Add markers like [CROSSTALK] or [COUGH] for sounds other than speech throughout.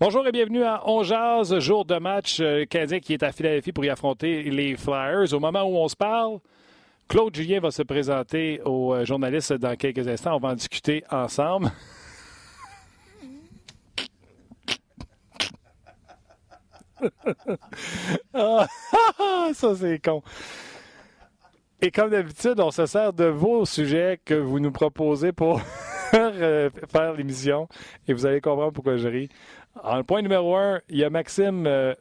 Bonjour et bienvenue à On jour de match euh, canadien qui est à Philadelphie pour y affronter les Flyers. Au moment où on se parle, Claude Julien va se présenter aux euh, journalistes dans quelques instants. On va en discuter ensemble. [LAUGHS] Ah, ça, c'est con. Et comme d'habitude, on se sert de vos sujets que vous nous proposez pour [LAUGHS] euh, faire l'émission. Et vous allez comprendre pourquoi je ris. En point numéro un, il y a Maxime euh,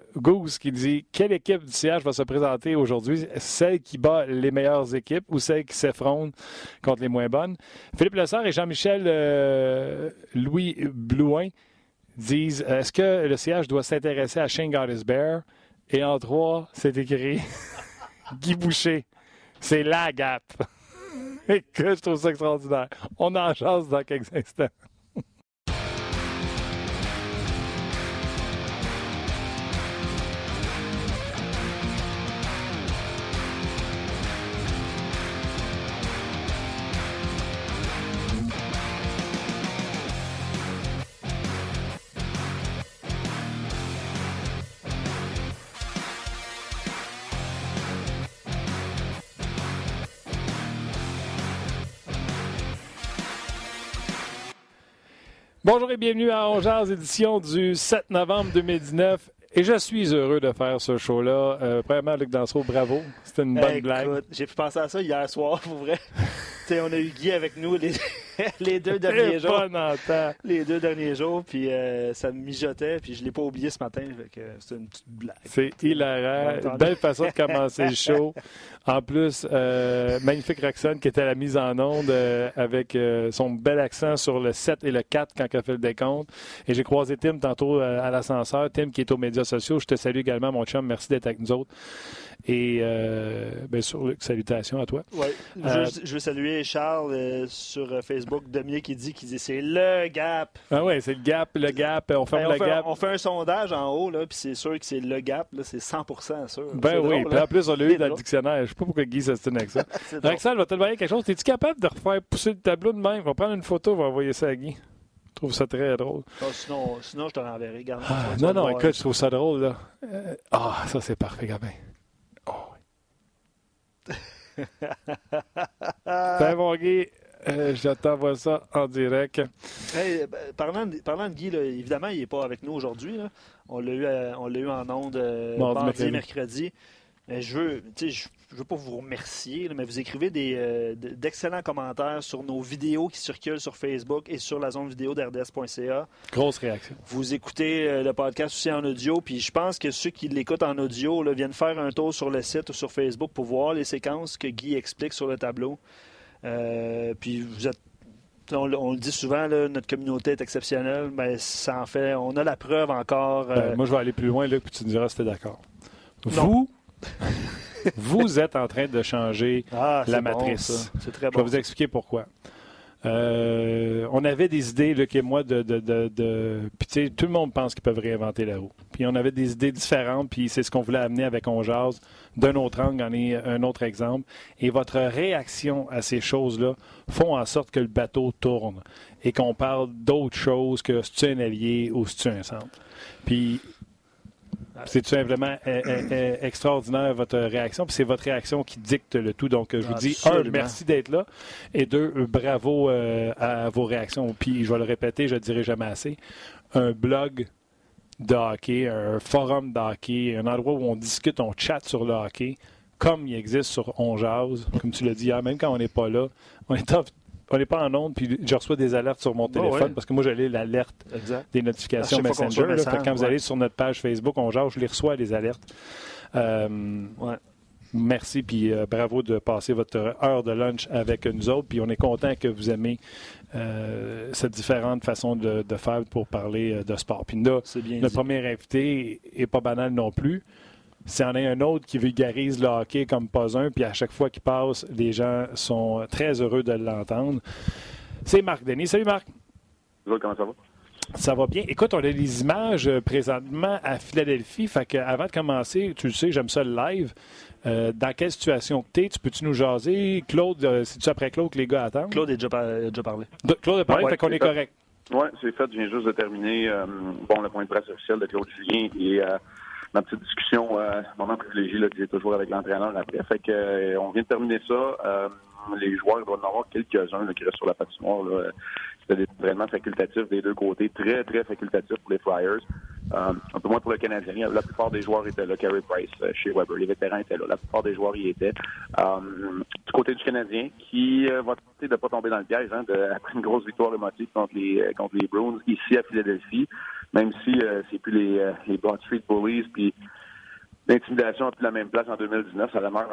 qui dit Quelle équipe du CH va se présenter aujourd'hui? Celle qui bat les meilleures équipes ou celle qui s'effronte contre les moins bonnes? Philippe Lessard et Jean-Michel euh, Louis Blouin disent Est-ce que le CH doit s'intéresser à Shane Bear Et en trois, c'est écrit [LAUGHS] Guy Boucher. C'est la gap. [LAUGHS] Que je trouve ça extraordinaire. On en chance dans quelques instants. Bonjour et bienvenue à Ongears, édition du 7 novembre 2019. Et je suis heureux de faire ce show-là. Euh, premièrement, Luc Danseau, bravo. C'était une bonne blague. J'ai pu penser à ça hier soir, [LAUGHS] pour vrai. on a eu Guy avec nous les, [LAUGHS] les deux derniers jours. Les deux derniers jours, puis euh, ça me mijotait, puis je ne l'ai pas oublié ce matin. C'est une petite blague. C'est hilarant. Belle façon de commencer le show. [LAUGHS] En plus, euh, magnifique Roxane qui était à la mise en onde euh, avec son bel accent sur le 7 et le 4 quand elle fait le décompte. Et j'ai croisé Tim tantôt à l'ascenseur. Tim qui est aux médias sociaux. Je te salue également, mon chum. Merci d'être avec nous autres. Et bien sûr, salutations à toi. Oui. Je, veux saluer Charles sur Facebook, Demier qui dit qu'il dit c'est le gap. Ah oui, c'est le gap, le gap. On ferme ben, le gap. On fait un sondage en haut, là, puis c'est sûr que c'est le gap. C'est 100% sûr. Ben oui. puis en plus, on l'a eu dans le dictionnaire sais pas pourquoi Guy s'estime avec ça. [LAUGHS] Axel, va te demander quelque chose. Es-tu capable de refaire pousser le tableau de même? On va prendre une photo, on va envoyer ça à Guy. Je trouve ça très drôle. Ah, sinon, sinon, je te renverrai. Ah, non, non, écoute, je trouve ça drôle. là. Euh, ah, ça, c'est parfait, Gabin. Ben, mon Guy, euh, je t'envoie ça en direct. Hey, ben, parlant, de, parlant, de, Guy, là, évidemment, il n'est pas avec nous aujourd'hui. On l'a eu, eu, en ondes euh, mardi, mercredi. Je veux, je, je veux pas vous remercier, mais vous écrivez des, euh, d'excellents commentaires sur nos vidéos qui circulent sur Facebook et sur la zone vidéo d'RDS.ca. Grosse réaction. Vous écoutez euh, le podcast aussi en audio, puis je pense que ceux qui l'écoutent en audio là, viennent faire un tour sur le site ou sur Facebook pour voir les séquences que Guy explique sur le tableau. Euh, puis vous êtes on, le dit souvent, notre communauté est exceptionnelle, mais ça en fait, on a la preuve encore. Ben, moi, je vais aller plus loin, là, puis tu me diras si tu es d'accord. Vous, [LAUGHS] vous êtes en train de changer ah, la matrice. C'est très bon. Je vais vous expliquer pourquoi. Euh, on avait des idées, Luc et moi, de. de, de, Puis, tout le monde pense qu'ils peuvent réinventer la roue. Puis, on avait des idées différentes, puis c'est ce qu'on voulait amener avec On D'un autre angle, en est un autre exemple. Et votre réaction à ces choses-là font en sorte que le bateau tourne et qu'on parle d'autres choses que si tu es un allié ou si tu es un centre. Puis, c'est tout simplement euh, euh, euh, extraordinaire votre réaction. Puis c'est votre réaction qui dicte le tout. Donc, je vous dis, un, merci d'être là. Et deux, bravo à vos réactions. Puis, je vais le répéter, je ne dirai jamais assez. Un blog de hockey, un forum de hockey, un endroit où on discute, on chatte sur le hockey, comme il existe sur On comme tu l'as dit hier, même quand on n'est pas là. On est on n'est pas en onde, puis je reçois des alertes sur mon oh, téléphone parce que moi, j'ai l'alerte des notifications Messenger. quand vous allez sur notre page Facebook, on genre, je les reçois, les alertes. Euh, merci, puis euh, bravo de passer votre heure de lunch avec nous autres. Puis on est content que vous aimez euh, cette différente façon de, faire pour parler de sport. Puis là, notre premier invité n'est pas banal non plus. S'il y en a un autre qui vulgarise le hockey comme pas un, puis à chaque fois qu'il passe, les gens sont très heureux de l'entendre. C'est Marc Denis. Salut Marc. comment ça va? Ça va bien. Écoute, on a des images euh, présentement à Philadelphie. Fait que avant de commencer, tu le sais, j'aime ça le live. Euh, dans quelle situation tu es? Tu peux-tu nous jaser? Claude, euh, c'est-tu après Claude que les gars attendent? Claude a déjà, déjà parlé. Claude a parlé, fait qu'on est correct. Oui, c'est fait. Je viens juste de terminer bon, le point de presse officiel de Claude Julien et ma petite discussion, moment privilégié là, que j'ai toujours avec l'entraîneur après. Fait que on vient de terminer ça les joueurs, va en avoir quelques-uns qui restent sur la patinoire. C'était des entraînements facultatifs des deux côtés, très, très facultatifs pour les Flyers. Euh, un peu moins pour le Canadien. La plupart des joueurs étaient là. Carey Price euh, chez Weber. Les vétérans étaient là. La plupart des joueurs y étaient. Euh, du côté du Canadien, qui va tenter de ne pas tomber dans le piège, hein, [LAUGHS] après une grosse victoire émotive contre les, contre les Bruins ici à Philadelphie, même si c'est plus les, les Broad Street Bullies, puis l'intimidation a plus la même place en 2019. Ça demeure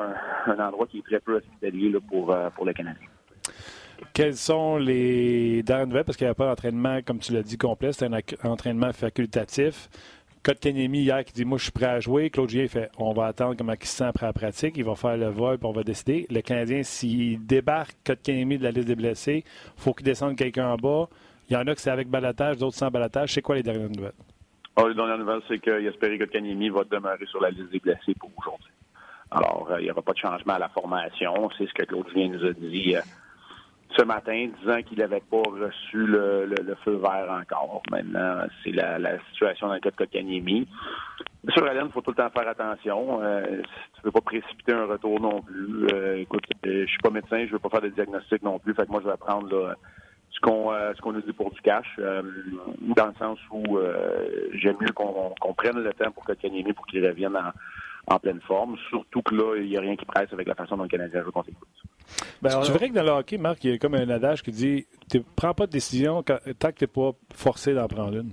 un, endroit qui est très peu hospitalier pour, euh, pour le Canadien. Quels sont les dernières nouvelles? Parce qu'il n'y a pas d'entraînement, comme tu l'as dit, complet. C'est un entraînement facultatif. Kanemi hier qui dit Moi, je suis prêt à jouer. Claude fait On va attendre comment il se après la pratique. Il va faire le vol puis on va décider. Le Canadien, s'il débarque Kanemi de la liste des blessés, il faut qu'il descende quelqu'un en bas. Il y en a que c'est avec balatage, d'autres sans balatage. C'est quoi les dernières nouvelles? Oh, la dernière nouvelle, c'est que Kanyemi va demeurer sur la liste des blessés pour aujourd'hui. Alors, euh, il n'y aura pas de changement à la formation. C'est ce que Claude Julien nous a dit euh, ce matin, disant qu'il n'avait pas reçu le, feu vert encore. Maintenant, c'est la, situation dans le cas de. Sur Alain, il faut tout le temps faire attention. Euh, tu ne veux pas précipiter un retour non plus. écoute, je suis pas médecin, je ne veux pas faire de diagnostic non plus. Fait que moi, je vais prendre là, ce qu'on euh, ce qu'on nous dit pour du cash, euh, dans le sens où euh, j'aime mieux qu'on prenne le temps pour que Kanyemi pour qu'il revienne en, pleine forme. Surtout que là, il n'y a rien qui presse avec la façon dont le Canadien joue contre les ben, tu verrais que dans le hockey, Marc, il y a comme un adage qui dit tu prends pas de décision tant que tu n'es pas forcé d'en prendre une.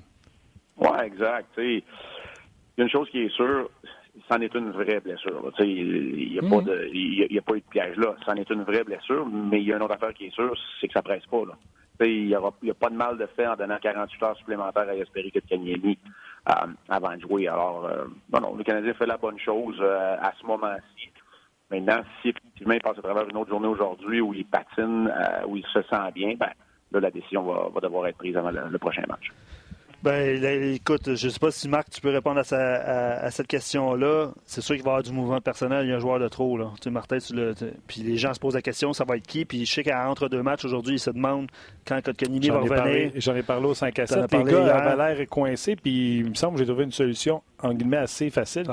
Oui, exact. Il y a une chose qui est sûre, c'en est une vraie blessure. Il n'y a, pas mhm. de, a, pas eu de piège là. C'en est une vraie blessure, mais il y a une autre affaire qui est sûre, c'est que ça presse pas. Là. Il n'y a, pas de mal de fait en donnant 48 heures supplémentaires à espérer que Kanyemi euh, avant de jouer. Alors, euh, le Canadien fait la bonne chose euh, à ce moment-ci. Maintenant, si effectivement il passe à travers une autre journée aujourd'hui où il patine, où il se sent bien, ben, là, la décision va, devoir être prise avant le prochain match. Ben, écoute, je ne sais pas si Marc, tu peux répondre à, cette question-là. C'est sûr qu'il va y avoir du mouvement personnel. Il y a un joueur de trop. Là. Tu sais, Martin, tu le, puis les gens se posent la question, ça va être qui? Puis je sais qu'entre deux matchs aujourd'hui, ils se demandent quand Kotkanimi va revenir. J'en ai parlé au 5 à 7. Les gars avaient l'air coincés, puis il me semble que j'ai trouvé une solution, en guillemets, assez facile.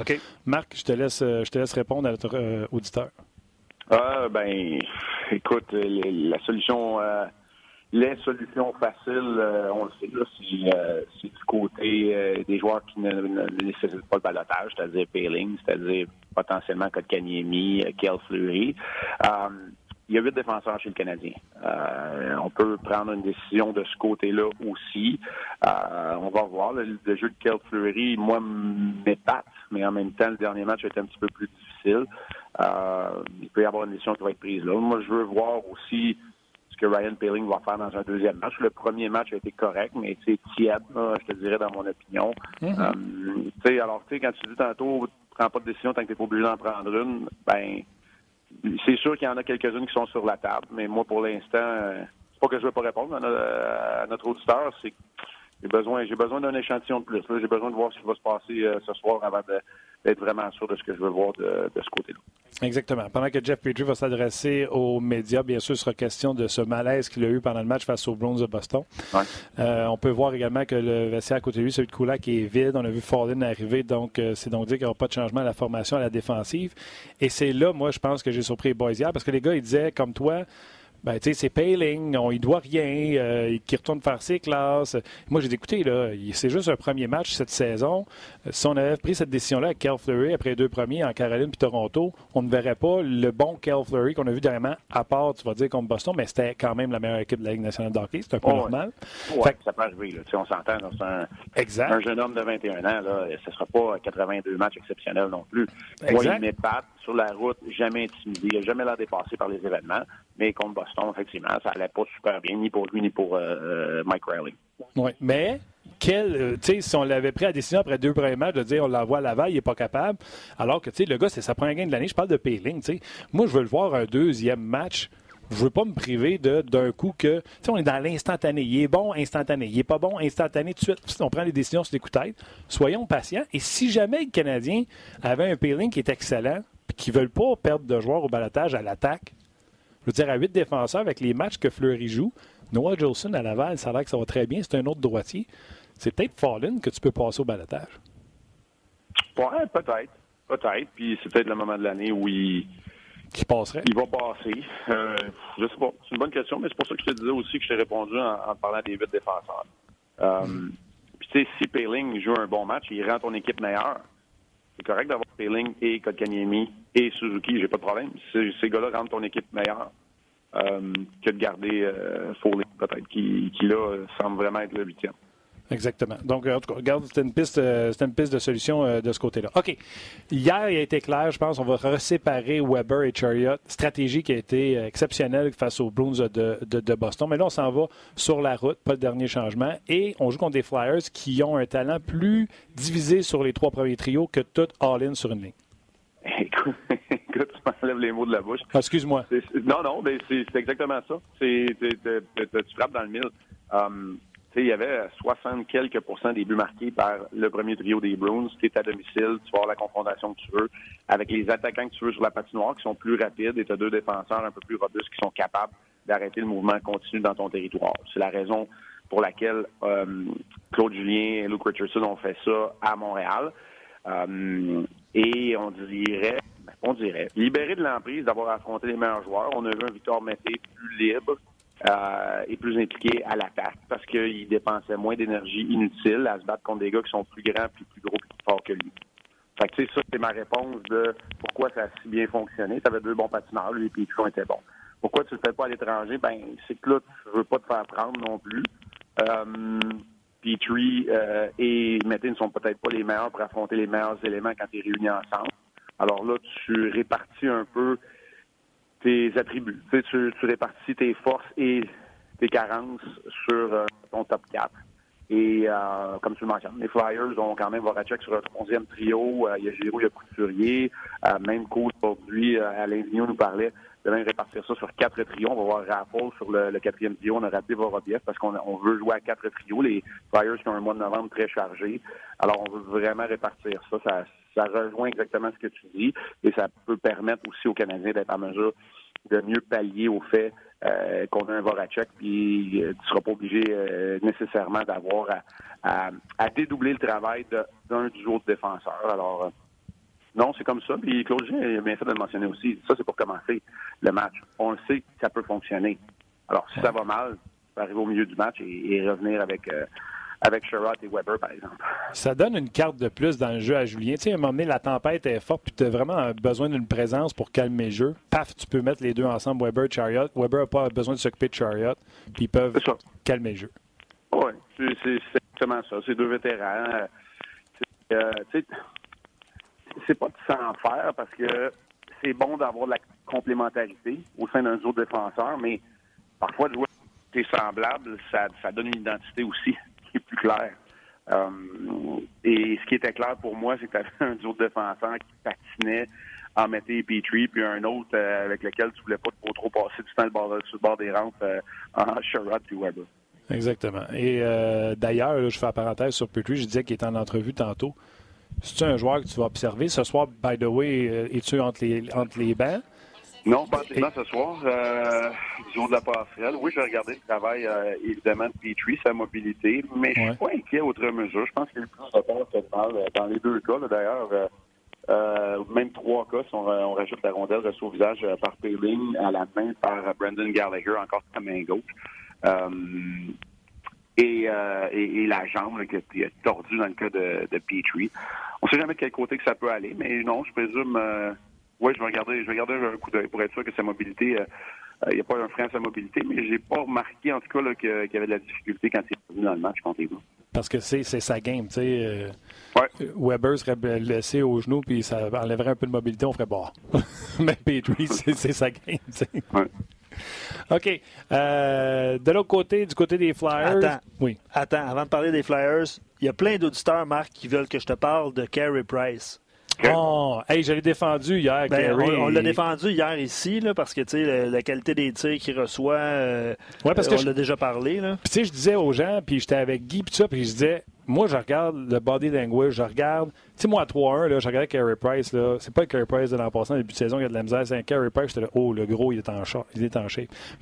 Marc, je te laisse, je te laisse répondre à notre euh, auditeur. Ah, ben, écoute, la solution... Euh, les solutions faciles, euh, on le sait, là, c'est, euh, du côté euh, des joueurs qui ne, nécessitent pas le balotage, c'est-à-dire Payling, c'est-à-dire potentiellement Kotkaniemi, Kel Fleury. il y a huit défenseurs chez le Canadien. on peut prendre une décision de ce côté-là aussi. on va voir. Le, jeu de Kel Fleury, moi, m'épate, mais en même temps, le dernier match a été un petit peu plus difficile. il peut y avoir une décision qui va être prise là. Moi, je veux voir aussi que Ryan Paling va faire dans un deuxième match. Le premier match a été correct, mais c'est tiède, je te dirais, dans mon opinion. Mm-hmm. Euh, alors, tu sais, quand tu dis tantôt, tu prends pas de décision tant que tu n'es pas obligé d'en prendre une, ben, c'est sûr qu'il y en a quelques-unes qui sont sur la table, mais moi, pour l'instant, euh, c'est pas que je veux pas répondre à, notre auditeur, c'est que j'ai besoin, j'ai besoin d'un échantillon de plus. J'ai besoin de voir ce qui va se passer euh, ce soir avant d'être vraiment sûr de ce que je veux voir de ce côté-là. Exactement. Pendant que Jeff Petrie va s'adresser aux médias, bien sûr, il sera question de ce malaise qu'il a eu pendant le match face aux Browns de Boston. Euh, on peut voir également que le vestiaire à côté de lui, celui de Kulak, est vide. On a vu Fordin arriver, donc euh, c'est donc dire qu'il n'y aura pas de changement à la formation à la défensive. Et c'est là, moi, je pense que j'ai surpris les boys hier, parce que les gars, ils disaient, comme toi, ben, tu sais, c'est Payling, on, il doit rien, euh, qui retourne faire ses classes. Moi, j'ai écouté, là, c'est juste un premier match cette saison. Euh, si on avait pris cette décision-là avec Kel Fleury après les deux premiers en Caroline puis Toronto, on ne verrait pas le bon Kel Fleury qu'on a vu dernièrement, à part, tu vas dire, contre Boston, mais c'était quand même la meilleure équipe de la Ligue nationale de hockey. C'est un peu normal. Ouais, ça peut arriver, là. on s'entend. C'est un, exact. un jeune homme de 21 ans, là, ce ne sera pas 82 matchs exceptionnels non plus. Exact. Moi, il sur la route, jamais intimidé, il jamais l'air dépassé par les événements. Mais contre Boston, effectivement, ça allait pas super bien, ni pour lui, ni pour euh, euh, Mike Riley. Oui, mais quel, euh, si on l'avait pris à décision après deux premiers matchs de dire on l'envoie à Laval, il n'est pas capable, alors que le gars, c'est sa première game de l'année. Je parle de Payling. Moi, je veux le voir un deuxième match. Je veux pas me priver d'un coup que, on est dans l'instantané. Il est bon, instantané. Il est pas bon, instantané. Tout de suite, on prend les décisions sur les coups de tête. Soyons patients. Et si jamais le Canadien avait un Payling qui est excellent, qui ne veulent pas perdre de joueurs au balatage à l'attaque, je veux dire, à huit défenseurs avec les matchs que Fleury joue, Noah Jolson à Laval, ça a l'air que ça va très bien. C'est un autre droitier. C'est peut-être Fallin que tu peux passer au balotage. Oui, peut-être. Peut-être. Puis c'est peut-être le moment de l'année où il. Qui passerait? Il va passer. Euh, je sais pas. C'est une bonne question, mais c'est pour ça que je te disais aussi que je t'ai répondu en, parlant des huit défenseurs. Euh, mm. Puis tu sais, si Payling joue un bon match, il rend ton équipe meilleure. C'est correct d'avoir Payling et Kotkaniemi et Suzuki, j'ai pas de problème. Ces gars-là rendent ton équipe meilleure. Euh, que de garder euh, peut-être, qui, qui, là, semble vraiment être le huitième. Exactement. Donc, en tout cas, regarde, c'était une piste, euh, une piste de solution euh, de ce côté-là. OK. Hier, il a été clair, je pense, on va reséparer Weber et Chariot. Stratégie qui a été euh, exceptionnelle face aux Bruins de, de, Boston. Mais là, on s'en va sur la route, pas le dernier changement. Et on joue contre des Flyers qui ont un talent plus divisé sur les trois premiers trios que tout all-in sur une ligne. [LAUGHS] Écoute, tu m'enlèves les mots de la bouche. Ah, excuse-moi. Non, non, mais c'est exactement ça. tu frappes dans le mille. Um, il y avait 60 quelques pourcents des buts marqués par le premier trio des Bruins. Tu es à domicile, tu vas avoir la confrontation que tu veux, avec les attaquants que tu veux sur la patinoire qui sont plus rapides et tu as deux défenseurs un peu plus robustes qui sont capables d'arrêter le mouvement continu dans ton territoire. C'est la raison pour laquelle euh, Claude Julien et Luke Richardson ont fait ça à Montréal. Euh, et on dirait, on dirait, libéré de l'emprise d'avoir affronté les meilleurs joueurs. On a vu un Victor Mété plus libre, euh, est plus impliqué à l'attaque parce qu'il dépensait moins d'énergie inutile à se battre contre des gars qui sont plus grands, plus, plus gros, plus forts que lui. Fait que, tu sais, ça, c'est ma réponse de pourquoi ça a si bien fonctionné. Tu avais deux bons patineurs, lui et Petrie était bon. Pourquoi tu le fais pas à l'étranger? Ben, c'est que là, tu veux pas te faire prendre non plus. Euh, Petrie euh, et Metin ne sont peut-être pas les meilleurs pour affronter les meilleurs éléments quand tu es réunis ensemble. Alors là, tu répartis un peu tes attributs. Tu, tu, tu répartis tes forces et tes carences sur euh, ton top 4. Et euh, comme tu le mentionnes, les Flyers ont quand même Voracek sur un troisième trio. Euh, il y a Giroud, il y a Couturier. même coach aujourd'hui, Alain Vigneault nous parlait de même répartir ça sur quatre trios. On va voir Raffles sur le, quatrième trio. On a raté Vorobiev parce qu'on on veut jouer à quatre trios. Les Flyers qui ont un mois de novembre très chargé. Alors, on veut vraiment répartir ça. Ça, ça rejoint exactement ce que tu dis et ça peut permettre aussi aux Canadiens d'être en mesure de mieux pallier au fait euh, qu'on a un Voracek, puis euh, tu ne seras pas obligé euh, nécessairement d'avoir à, dédoubler le travail d'un du autre défenseur. Alors, non, c'est comme ça. Puis Claude a bien fait de le mentionner aussi. Ça, c'est pour commencer le match. On le sait que ça peut fonctionner. Alors, si ça va mal, tu peux arriver au milieu du match et, revenir avec avec Sherrod et Weber, par exemple. Ça donne une carte de plus dans le jeu à Julien. Tu sais, à un moment donné, la tempête est forte, puis tu as vraiment besoin d'une présence pour calmer le jeu. Paf, tu peux mettre les deux ensemble, Weber et Chariot. Weber n'a pas besoin de s'occuper de Chariot, puis ils peuvent calmer le jeu. Oui, c'est exactement ça. C'est deux vétérans. Euh, c'est pas de s'en faire parce que c'est bon d'avoir de la complémentarité au sein d'un autre défenseur, mais parfois, de jouer semblable, ça, ça donne une identité aussi qui est plus clair. Euh, et ce qui était clair pour moi, c'est que tu avais [LAUGHS] un duo de défenseurs qui patinait en mettait Petrie, puis un autre euh, avec lequel tu voulais pas trop, passer du temps sur le bord des rampes euh, en Sherrod puis Weber. Exactement. Et d'ailleurs, je fais la parenthèse sur Petrie, je disais qu'il était en entrevue tantôt. Si tu un joueur que tu vas observer, ce soir, by the way, es-tu entre les, entre les bancs? Non, pas pas ce soir. Euh, du haut de la passerelle. Oui, je vais regarder le travail, euh, évidemment, de Petrie, sa mobilité, mais je suis pas inquiet autre mesure. Je pense qu'il y a eu plus de temps que de mal dans les deux cas, d'ailleurs. Euh, euh, même trois cas, si on, on rajoute la rondelle reçue au visage euh, par Payling, à la main par Brendan Gallagher, encore sa main gauche. Et, et, et, la jambe qui est tordue dans le cas de, de Petrie. On ne sait jamais de quel côté que ça peut aller, mais non, je présume oui, je vais regarder, je vais regarder un coup d'œil pour être sûr que sa mobilité, euh, euh, il n'y a pas un frein à sa mobilité, mais j'ai pas remarqué en tout cas qu'il y avait de la difficulté quand il est revenu dans le match contre les Parce que c'est sa game, tu sais. Euh, Weber serait laissé au genou puis ça enlèverait un peu de mobilité, on ferait boire. [LAUGHS] mais Petrie, c'est sa game, tu sais. OK. de l'autre côté, du côté des Flyers. Attends. Oui. Attends, avant de parler des Flyers, il y a plein d'auditeurs, Marc, qui veulent que je te parle de Carey Price. Oh, hey, je l'ai défendu hier, ben, On, l'a défendu hier ici, là, parce que tu sais, la, qualité des tirs qu'il reçoit, euh, ouais, parce que on l'a déjà parlé. Là. Puis tu sais, je disais aux gens, puis j'étais avec Guy, puis ça, puis je disais, moi, je regarde le body language, je regarde. Tu sais, moi, à 3-1, là, je regardais Carey Price. Là, c'est pas le Carey Price de l'an passé, début de saison, il y a de la misère. C'est un Carey Price, j'étais là, oh, le gros, il est, en shape, il est en.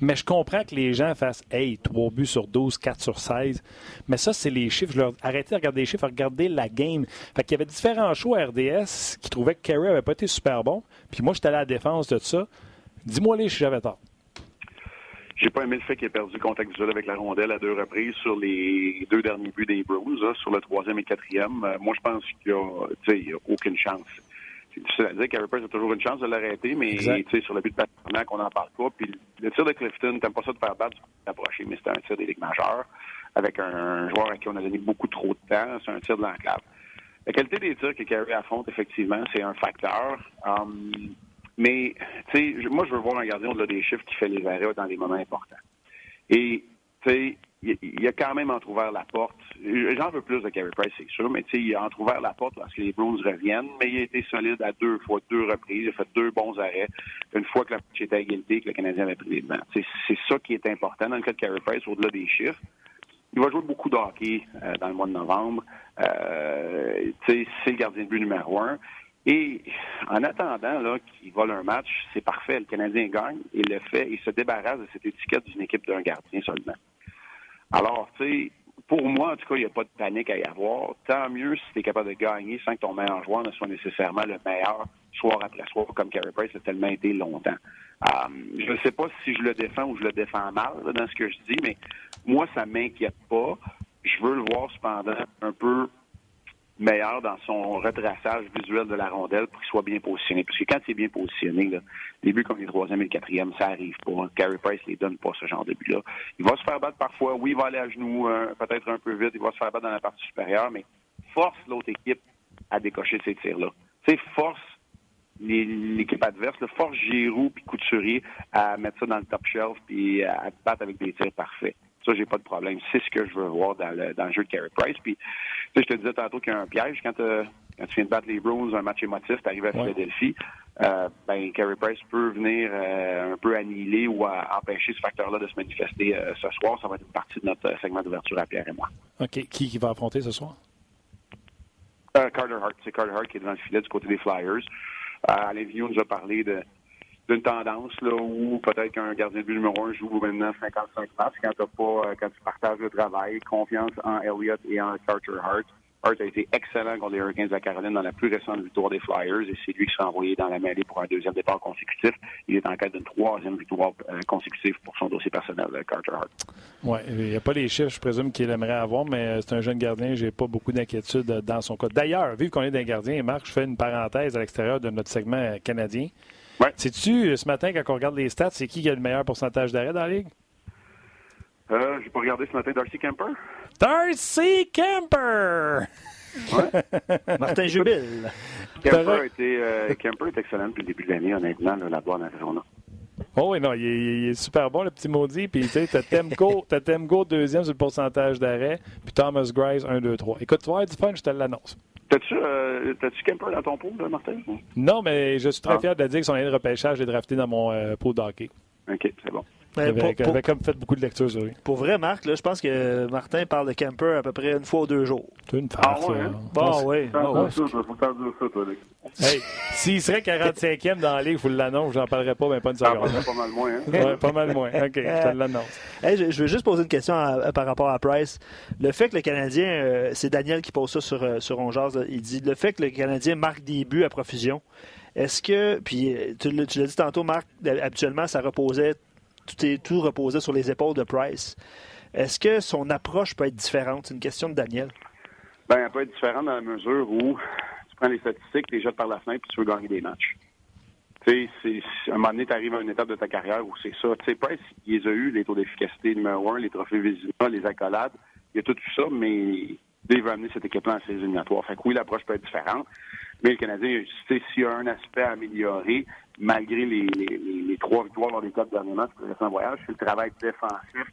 Mais je comprends que les gens fassent, hey, 3 buts sur 12, 4 sur 16. Mais ça, c'est les chiffres. Arrêtez de regarder les chiffres, regardez la game. Fait qu'il y avait différents choix à RDS qui trouvaient que Carey avait pas été super bon. Puis moi, j'étais à la défense de ça. Dis-moi les si j'avais tort. J'ai pas aimé le fait qu'il ait perdu contact visuel avec la rondelle à deux reprises sur les deux derniers buts des Bruins, hein, sur le troisième et quatrième. Euh, moi, je pense qu'il n'y a, aucune chance. C'est difficile à dire. Carey Price a toujours une chance de l'arrêter, mais sur le but de Patrick, qu'on n'en parle pas. Puis le tir de Clifton, t'aimes pas ça de faire battre, d'approcher, mais c'est un tir des ligues majeures avec un, joueur à qui on a donné beaucoup trop de temps. C'est un tir de l'enclave. La qualité des tirs que Carey affronte, effectivement, c'est un facteur. Um, mais, tu sais, moi, je veux voir un gardien au-delà des chiffres qui fait les arrêts dans des moments importants. Et, tu sais, il a quand même entrouvert la porte. J'en veux plus de Carey Price, c'est sûr, mais tu sais, il a entrouvert la porte lorsque les Bruins reviennent, mais il a été solide à deux fois, deux reprises. Il a fait deux bons arrêts. Une fois que la match était à égalité, que le Canadien avait pris les devants. C'est ça qui est important dans le cas de Carey Price, au-delà des chiffres. Il va jouer beaucoup de hockey euh, dans le mois de novembre. Euh, c'est le gardien de but numéro un. Et en attendant qu'il vole un match, c'est parfait. Le Canadien gagne et le fait, il se débarrasse de cette étiquette d'une équipe d'un gardien seulement. Alors, tu sais, pour moi, en tout cas, il n'y a pas de panique à y avoir. Tant mieux si tu es capable de gagner sans que ton meilleur joueur ne soit nécessairement le meilleur soir après soir, comme Carey Price a tellement été longtemps. Euh, je ne sais pas si je le défends ou je le défends mal dans ce que je dis, mais moi, ça m'inquiète pas. Je veux le voir cependant un peu meilleur dans son retraçage visuel de la rondelle pour qu'il soit bien positionné. Parce que quand il est bien positionné, là, les buts comme les troisième et le quatrième, ça arrive pas. Carey Price les donne pas ce genre de but-là. Il va se faire battre parfois. Oui, il va aller à genoux, euh, peut-être un peu vite. Il va se faire battre dans la partie supérieure, mais force l'autre équipe à décocher ces tirs-là. C'est force l'équipe adverse, force Giroud puis Couturier à mettre ça dans le top shelf puis à battre avec des tirs parfaits. Ça, j'ai pas de problème. C'est ce que je veux voir dans le, dans le jeu de Carey Price. Puis, je te disais tantôt qu'il y a un piège quand, euh, quand tu viens de battre les Bruins, un match émotif, tu arrives à Philadelphie, euh, ben, Carey Price peut venir euh, un peu annihiler ou empêcher ce facteur-là de se manifester ce soir. Ça va être une partie de notre segment d'ouverture à Pierre et moi. OK. Qui, qui va affronter ce soir? Carter Hart. C'est Carter Hart qui est devant le filet du côté des Flyers. Alain Vigneault nous a parlé de d'une tendance là où peut-être qu'un gardien de but numéro un joue maintenant 55 matchs quand t'as pas euh, quand tu partages le travail, confiance en Elliott et en Carter Hart. Hart a été excellent contre les Hurricanes de la Caroline dans la plus récente victoire des Flyers et c'est lui qui s'est envoyé dans la mêlée pour un deuxième départ consécutif. Il est en quête d'une troisième victoire euh, consécutive pour son dossier personnel, euh, Carter Hart. Oui, il n'y a pas les chiffres, je présume, qu'il aimerait avoir, mais c'est un jeune gardien. J'ai pas beaucoup d'inquiétude dans son cas. D'ailleurs, vu qu'on est d'un gardien, Marc, je fais une parenthèse à l'extérieur de notre segment canadien. Ouais. Sais-tu, ce matin, quand on regarde les stats, c'est qui qui a le meilleur pourcentage d'arrêt dans la Ligue? Euh, j'ai pas regardé ce matin Darcy Kemper. Darcy Kemper! Ouais. [LAUGHS] Martin Jubile. Kemper, a été, euh, Kemper est excellent depuis le début de l'année, honnêtement, là, la bonne Arizona. Oh oui, non, il est, il est, super bon, le petit maudit. Puis, tu sais, t'as Temco, [LAUGHS] deuxième sur le pourcentage d'arrêt, puis Thomas Grice 1, 2, 3. Écoute, tu vas du fun, je te l'annonce. T'as-tu euh, Kemper dans ton pot, là, Martin? Non, mais je suis très ah. fier de dire que son année de repêchage est drafté dans mon euh, pot d'hockey. OK, c'est bon. J'avais comme fait beaucoup de lectures sur lui. Pour vrai, Marc, là, je pense que Martin parle de Kemper à peu près une fois ou deux jours. C'est une farce. Ah ouais, hein? Bon, oui. Faut Hey, s'il serait 45e dans la ligue, vous l'annonce, j'en parlerais pas, mais pas une seconde. Ah, pas mal moins, hein? ouais, pas mal moins. OK, je te l'annonce. Hey, je, je, veux juste poser une question par rapport à Price. Le fait que le Canadien, euh, c'est Daniel qui pose ça sur, euh, sur Ongeaz, il dit le fait que le Canadien marque des buts à profusion, est-ce que, puis euh, tu, tu l'as dit tantôt, Marc, habituellement, ça reposait tout, est, tout reposait sur les épaules de Price. Est-ce que son approche peut être différente? C'est une question de Daniel. Ben, elle peut être différente dans la mesure où tu prends les statistiques, tu les jettes par la fenêtre puis tu veux gagner des matchs. Tu sais, à un moment donné, tu arrives à une étape de ta carrière où c'est ça. Tu sais, Price, il les a eu, les taux d'efficacité numéro un, les trophées Vizina, les accolades. Il a tout ça, mais il veut amener cette équipe-là en séries éliminatoires. Fait que oui, l'approche peut être différente. Mais le Canadien, s'il y a un aspect à améliorer, malgré les, les, les trois victoires dans les quatre derniers matchs récent voyage, c'est le travail défensif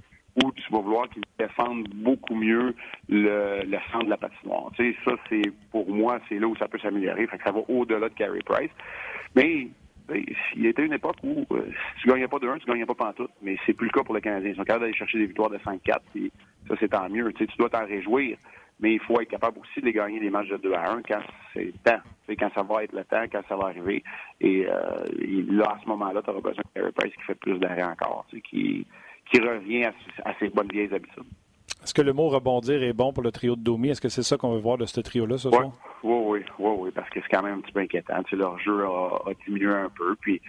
où tu vas vouloir qu'ils défendent beaucoup mieux le, le centre de la patinoire. Tu sais, ça, c'est pour moi, c'est là où ça peut s'améliorer. Fait que ça va au-delà de Carey Price. Mais il été une époque où euh, si tu gagnais pas de 1, tu gagnais pas pantoute. Mais c'est plus le cas pour le Canadien. Ils sont capables d'aller chercher des victoires de 5-4. ça, c'est tant mieux. Tu dois t'en réjouir. Mais il faut être capable aussi de gagner des matchs de 2 à 1 quand c'est le temps, quand ça va être le temps, quand ça va arriver. Et euh, là, à ce moment-là, tu auras besoin de Carey Price qui fait plus d'arrêt encore, qui, qui revient à, ses bonnes vieilles habitudes. Est-ce que le mot rebondir est bon pour le trio de Domi? Est-ce que c'est ça qu'on veut voir de ce trio-là ce soir? Oui, oui, oui, oui, parce que c'est quand même un petit peu inquiétant. leur jeu a, diminué un peu. Puis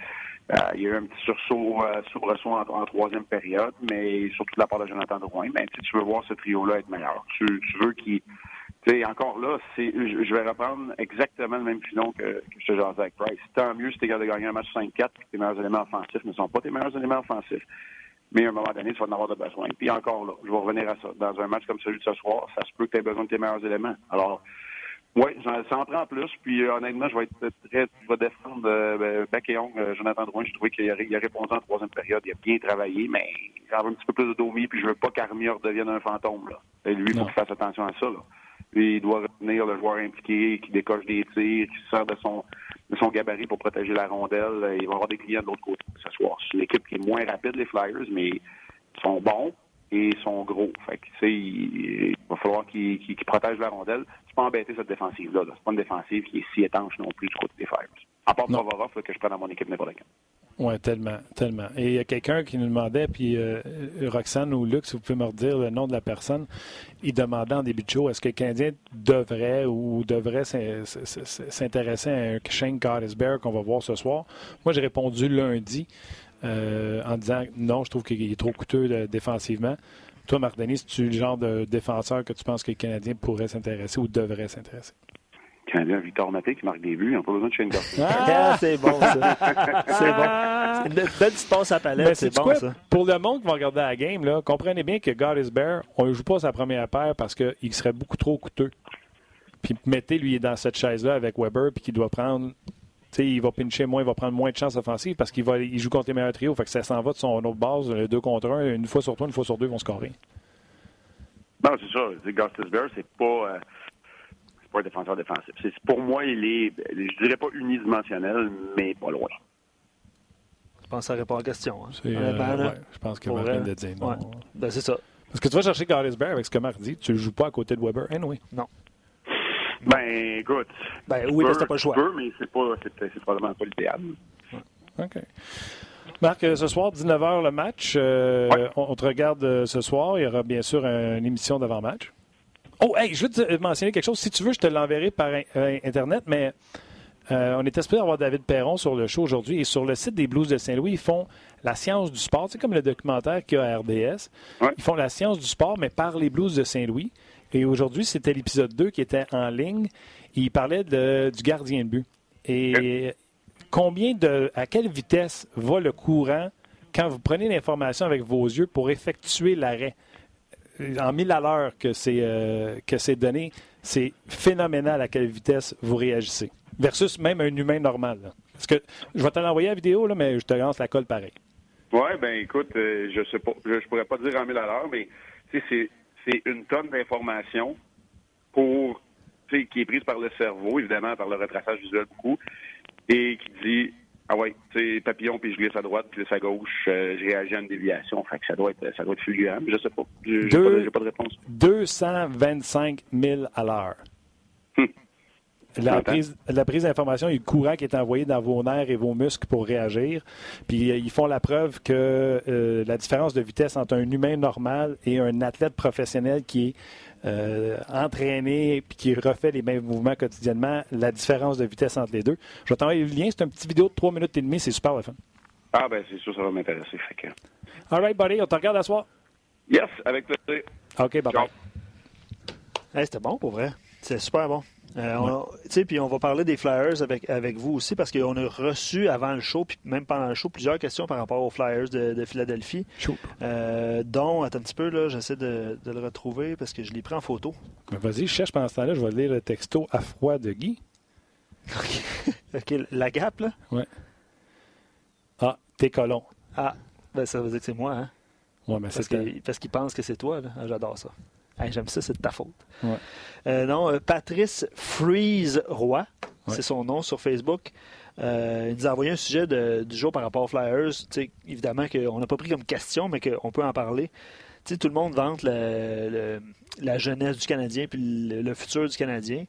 il y a eu un petit sursaut, euh, en, troisième période, mais surtout de la part de Jonathan Drouin. Mais tu veux voir ce trio-là être meilleur. Tu, veux qu'il. Tu encore là, c'est, je, vais reprendre exactement le même filon que, que je te avec Price. Tant mieux si tu es capable de gagner un match 5-4 que tes meilleurs éléments offensifs ne sont pas tes meilleurs éléments offensifs. Mais à un moment donné, tu vas en avoir de besoin. Puis encore là, je vais revenir à ça. Dans un match comme celui de ce soir, ça se peut que tu aies besoin de tes meilleurs éléments. Alors, oui, ça en prend plus. Puis euh, honnêtement, je vais être très. Je vais défendre euh, Beck et Ong, euh, Jonathan Drouin. Je trouvais qu'il a, a, répondu en troisième période. Il a bien travaillé, mais il a un petit peu plus de domi, puis je veux pas qu'Armia redevienne un fantôme. Là. Et lui, il faut qu'il fasse attention à ça. Là. Lui, il doit retenir le joueur impliqué, qui décoche des tirs, qui sort de son de son gabarit pour protéger la rondelle. Il va avoir des clients de l'autre côté ce soir. C'est une équipe qui est moins rapide, les Flyers, mais ils sont bons et ils sont gros. Fait que, il, il va falloir qu'ils protègent la rondelle. C'est pas embêter cette défensive-là. C'est pas une défensive qui est si étanche non plus du côté des Flyers. À part Provorov, que je prends dans mon équipe n'importe quand. Oui, tellement, tellement. Et il y a quelqu'un qui nous demandait, puis euh, Roxane ou Luc, si vous pouvez me redire le nom de la personne, il demandait en début de show, est-ce que le Canadien devrait ou devrait s'intéresser à un Shane Gottesberg qu'on va voir ce soir? Moi, j'ai répondu lundi euh, en disant non, je trouve qu'il est trop coûteux défensivement. Toi, Marc Denis, es-tu le genre de défenseur que tu penses que le Canadien pourrait s'intéresser ou devrait s'intéresser? Canadien Victor Maté qui marque des buts, ils n'ont pas besoin de Shane [LAUGHS] Ah, c'est bon, ça. c'est bon. C'est une belle distance à palette, c'est bon, ça. Pour le monde qui va regarder la game, là, comprenez bien que God is Bear, on ne joue pas sa première paire parce qu'il serait beaucoup trop coûteux. Puis mettez lui, dans cette chaise-là avec Weber, puis qu'il doit prendre il va pincher moins, il va prendre moins de chances offensives parce qu'il va, il joue contre les meilleurs trios. Fait que ça s'en va de son autre base, deux contre un, une fois sur trois, une fois sur deux, ils vont scorer. Non, c'est ça. Gustus Bear, c'est pas, euh, pas un défenseur défensif. pour moi, il est, je dirais pas unidimensionnel, mais pas loin. Je pense que ça répond à la question. Hein. Euh, je pense qu'il va rien de dire. Ben, c'est ça. Parce que tu vas chercher Gustus Bear avec ce que Marc dit, tu ne joues pas à côté de Weber, anyway. Non. Ben, écoute. Ben oui, mais c'était pas le choix. Peu, mais c'est, pas, c'est, probablement pas l'idéal. OK. Marc, euh, ce soir, 19h le match. Euh, on, te regarde euh, ce soir. Il y aura bien sûr une émission d'avant-match. Oh, hey, je veux te mentionner quelque chose. Si tu veux, je te l'enverrai par Internet, mais on est espéré avoir David Perron sur le show aujourd'hui. Et sur le site des Blues de Saint-Louis, ils font la science du sport. C'est comme le documentaire qu'il y a à RDS. Ils font la science du sport, mais par les Blues de Saint-Louis. Et aujourd'hui, c'était l'épisode 2 qui était en ligne. Il parlait du gardien de but. Et combien de. À quelle vitesse va le courant quand vous prenez l'information avec vos yeux pour effectuer l'arrêt? En mille à l'heure que c'est euh, que c'est donné, c'est phénoménal à quelle vitesse vous réagissez. Versus même un humain normal. Parce que je vais te l'envoyer la vidéo, là, mais je te lance la colle pareil. Oui, ben écoute, euh, je pas, je, pourrais pas dire en mille à l'heure, mais c'est c'est une tonne d'informations pour qui est prise par le cerveau, évidemment, par le retraçage visuel beaucoup, et qui dit Ah ouais, tu papillon, puis je glisse à droite, puis je glisse à gauche, euh, je réagis à une déviation. Fait que ça doit être ça doit être fulgurant, mais je sais pas. J'ai pas, pas, de réponse. 225 000 à l'heure. Hum. La prise, la prise d'information et le courant qui est envoyé dans vos nerfs et vos muscles pour réagir. Puis euh, ils font la preuve que euh, la différence de vitesse entre un humain normal et un athlète professionnel qui est euh, entraîné et qui refait les mêmes mouvements quotidiennement, la différence de vitesse entre les deux. Je vais t'envoyer le lien. C'est une petite vidéo de 3 minutes et demie. C'est super le fun. Ah, ben c'est sûr, ça va m'intéresser. Que... All right, buddy. On te regarde à soir. Yes, avec plaisir. OK, bye bye. C'était bon pour vrai. C'est super bon. Euh, puis on va parler des Flyers avec, avec vous aussi parce qu'on a reçu avant le show, puis même pendant le show, plusieurs questions par rapport aux Flyers de, Philadelphie. Euh, dont, attends un petit peu, là, j'essaie de, le retrouver parce que je l'ai pris en photo. Vas-y, je cherche pendant ce temps-là, je vais lire le texto à froid de Guy. [LAUGHS] OK, la gap, là? Ouais. Ah, t'es colon. Ah, ben ça veut dire que c'est moi, hein? Ouais, mais parce qu'il pense pensent que c'est toi, là. Ah, j'adore ça. [LAUGHS] J'aime ça, c'est de ta faute. Euh, non, euh, Patrice Freeze Roy, c'est son nom sur Facebook. Euh, il nous a envoyé un sujet du jour par rapport aux Flyers. évidemment qu'on n'a pas pris comme question, mais qu'on peut en parler. tout le monde vante la jeunesse du Canadien puis le, futur du Canadien.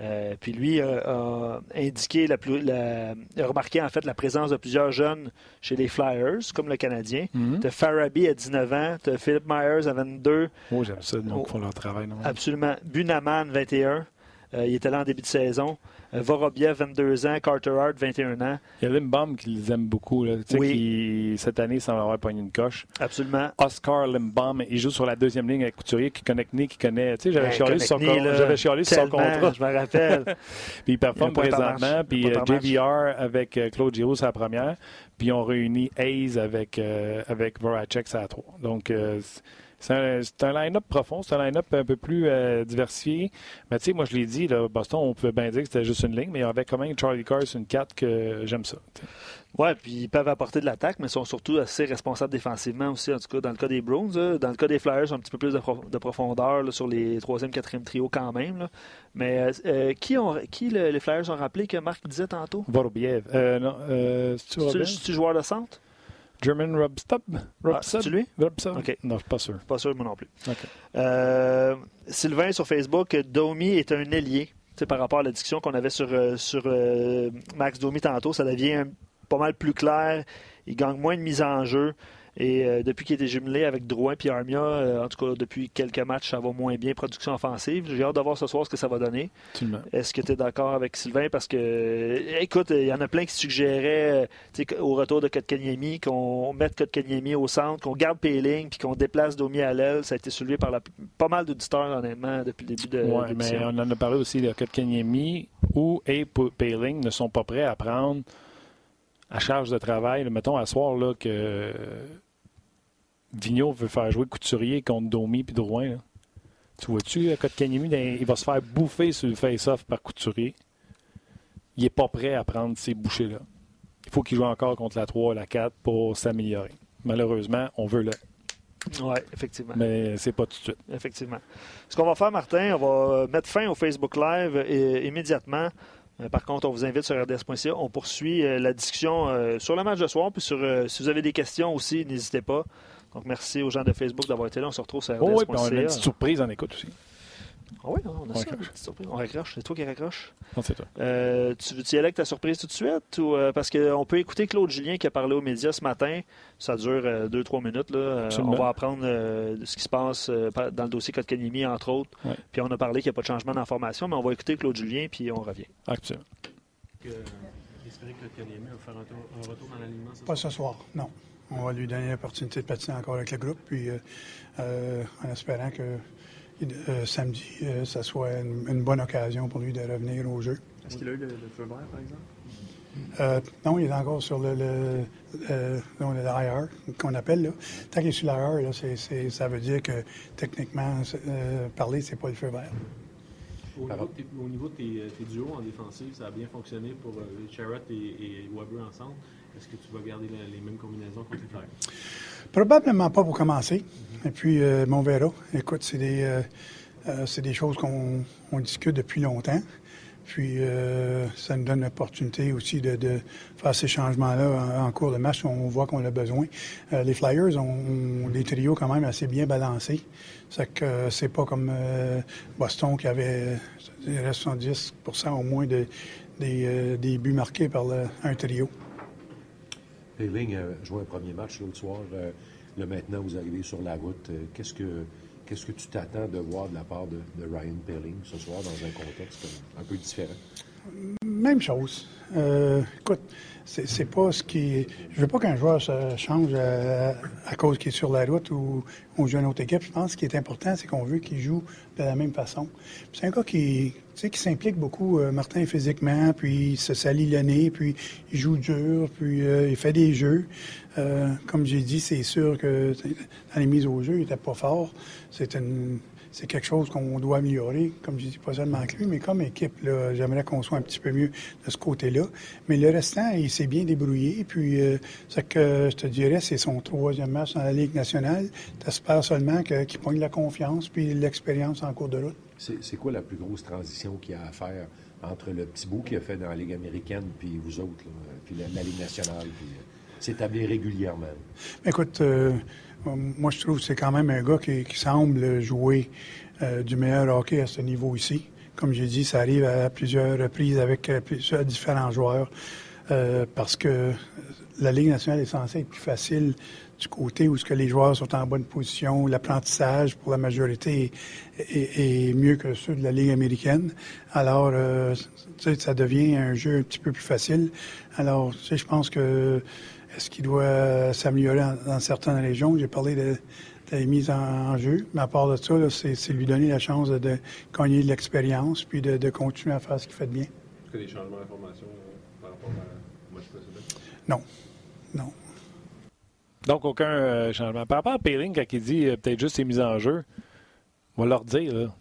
Euh, puis lui a indiqué, la, a remarqué en fait la présence de plusieurs jeunes chez les Flyers, comme le Canadien. Mm Tu as Farabi à 19 ans, tu as Philip Myers à 22. Oh, j'aime ça, donc ils font leur travail. Non? Absolument. Bunaman, 21. Euh, il était là en début de saison. Euh, Vorobiev, 22 ans. Carter Hart, 21 ans. Il y a Limbaum qui les aime beaucoup. Là. Oui. Qui, cette année, semble avoir pogné une coche. Absolument. Oscar Limbaum, il joue sur la deuxième ligne avec Couturier qui connaît qui connaît. Tu sais, j'avais chialé sur son contrat. Je me rappelle. [LAUGHS] puis il performe présentement. Puis euh, JVR avec Claude Giroux, la première. Puis on réunit Hayes avec, avec Voracek, c'est à trois. Donc, c'est un, line-up profond, c'est un line-up un peu plus euh, diversifié. Mais tu sais, moi je l'ai dit, là, Boston, on pouvait bien dire que c'était juste une ligne, mais il y avait quand même Charlie Carr une 4 que j'aime ça. Oui, puis ils peuvent apporter de l'attaque, mais ils sont surtout assez responsables défensivement aussi, en tout cas dans le cas des Browns. Dans le cas des Flyers, un petit peu plus de, profondeur sur les troisième, quatrième trio quand même. Mais euh, euh, qui, ont, qui les Flyers ont rappelé que Marc disait tantôt? Vorobiev. non, c'est-tu joueur de centre? German Robstub? Ah, c'est lui? Robstub? OK. Non, je suis pas sûr. Pas sûr, moi non plus. Euh, Sylvain sur Facebook, Domi est un ailier. par rapport à la discussion qu'on avait sur, euh, sur euh, Max Domi tantôt, ça devient pas mal plus clair. Il gagne moins de mise en jeu. Et euh, depuis qu'il été jumelé avec Drouin et Armia, euh, en tout cas depuis quelques matchs, ça va moins bien, production offensive. J'ai hâte de voir ce soir ce que ça va donner. Est-ce que tu es d'accord avec Sylvain? Parce que, euh, écoute, il y en a plein qui suggéraient au retour de Kotkaniemi qu'on mette Kotkaniemi au centre, qu'on garde Péling puis qu'on déplace Domi à l'aile. Ça a été soulevé par pas mal d'auditeurs, honnêtement, depuis le début de Oui, mais on en a parlé aussi de Kotkaniemi ou et Péling ne sont pas prêts à prendre à charge de travail. Mettons à soir là, que Vigneault veut faire jouer Couturier contre Domi puis Drouin. Tu vois-tu, à Kotkaniemi, il va se faire bouffer sur le face-off par Couturier. Il n'est pas prêt à prendre ces bouchées-là. Il faut qu'il joue encore contre la 3 et la 4 pour s'améliorer. Malheureusement, on veut le. Oui, effectivement. Mais c'est pas tout de suite. Effectivement. Ce qu'on va faire, Martin, on va mettre fin au Facebook Live et, immédiatement. Euh, par contre, on vous invite sur rds.ca. On poursuit euh, la discussion euh, sur le match de soir. Puis sur, si vous avez des questions aussi, n'hésitez pas. Donc, merci aux gens de Facebook d'avoir été là. On se retrouve sur. Oh oui, puis on a une petite surprise en écoute aussi. Ah oui, on a ça, une petite surprise. On raccroche. C'est toi qui raccroche? Non, c'est toi. Euh, tu veux-tu y aller avec ta surprise tout de suite? Ou, euh, parce qu'on peut écouter Claude Julien qui a parlé aux médias ce matin. Ça dure 2-3 euh, minutes. Là. on va apprendre ce qui se passe dans le dossier Kotkaniemi, entre autres. Puis on a parlé qu'il n'y a pas de changement d'information, mais on va écouter Claude Julien, puis on revient. Absolument. Que, espérer que Kotkaniemi va faire un, un retour dans l'alignement Pas ce soir, non. On va lui donner l'opportunité de patiner encore avec le groupe, puis euh, euh, en espérant que euh, samedi, ça soit une, bonne occasion pour lui de revenir au jeu. Est-ce qu'il a eu le, feu vert, par exemple? non, il est encore sur le, le, qu'on appelle. Là. Tant qu'il est sur l'IR, ça veut dire que techniquement, parler, c'est pas le feu vert. Au niveau, de tes, duos en défensive, ça a bien fonctionné pour euh, et, et Weber ensemble. Est-ce que tu vas garder les mêmes combinaisons contre les Flyers? Probablement pas pour commencer. Et puis, euh, on verra. Écoute, c'est des, euh, euh, des choses qu'on discute depuis longtemps. Puis, ça nous donne l'opportunité aussi de, faire ces changements-là en, cours de match. On voit qu'on a besoin. les Flyers ont, des trios quand même assez bien balancés. C'est que c'est pas comme Boston qui avait 70% au moins de, des buts marqués par un trio. Péling a joué un premier match l'autre soir. Euh, là, maintenant, vous arrivez sur la route. Euh, qu'est-ce que qu'est-ce que tu t'attends de voir de la part de, Ryan Pelling ce soir dans un contexte un peu différent? Même chose. Euh, écoute, c'est pas ce qui. Je veux pas qu'un joueur se change à, cause qu'il est sur la route ou on joue une autre équipe. Je pense que ce qui est important, c'est qu'on veut qu'il joue de la même façon. C'est un gars qui, qui s'implique beaucoup, euh, Martin, physiquement, puis il se salit le nez, puis il joue dur, puis euh, il fait des jeux. Euh, comme j'ai dit, c'est sûr que dans les mises au jeu, il n'était pas fort. C'est une c'est quelque chose qu'on doit améliorer, comme je dis, pas seulement avec lui, mais comme équipe. J'aimerais qu'on soit un petit peu mieux de ce côté-là. Mais le restant, il s'est bien débrouillé. Puis, euh, ce que je te dirais, c'est son troisième match dans la Ligue nationale. T'espères seulement qu'il pogne la confiance puis l'expérience en cours de route. C'est quoi la plus grosse transition qu'il y a à faire entre le petit bout qu'il a fait dans la Ligue américaine puis vous autres, puis la, Ligue nationale? Puis, euh, s'établir régulièrement? Écoute, euh, moi, je trouve que c'est quand même un gars qui, semble jouer euh, du meilleur hockey à ce niveau ici. Comme j'ai dit, ça arrive à plusieurs reprises avec euh, plusieurs différents joueurs parce que la Ligue nationale est censée être plus facile du côté où ce que les joueurs sont en bonne position, l'apprentissage pour la majorité est, mieux que ceux de la Ligue américaine. Alors, euh, ça devient un jeu un petit peu plus facile. Alors, je pense que est-ce qu'il doit s'améliorer dans, certaines régions? J'ai parlé de, la mise en, jeu, mais à part de ça, c'est lui donner la chance de, de gagner de l'expérience puis de, continuer à faire ce qu'il fait de bien. Est-ce qu'il y a des changements d'information euh, par rapport à match précédent? Non. Non. Donc, aucun euh, changement. Par rapport à Payling, quand il dit euh, peut-être juste ses mises en jeu, on va leur dire, là,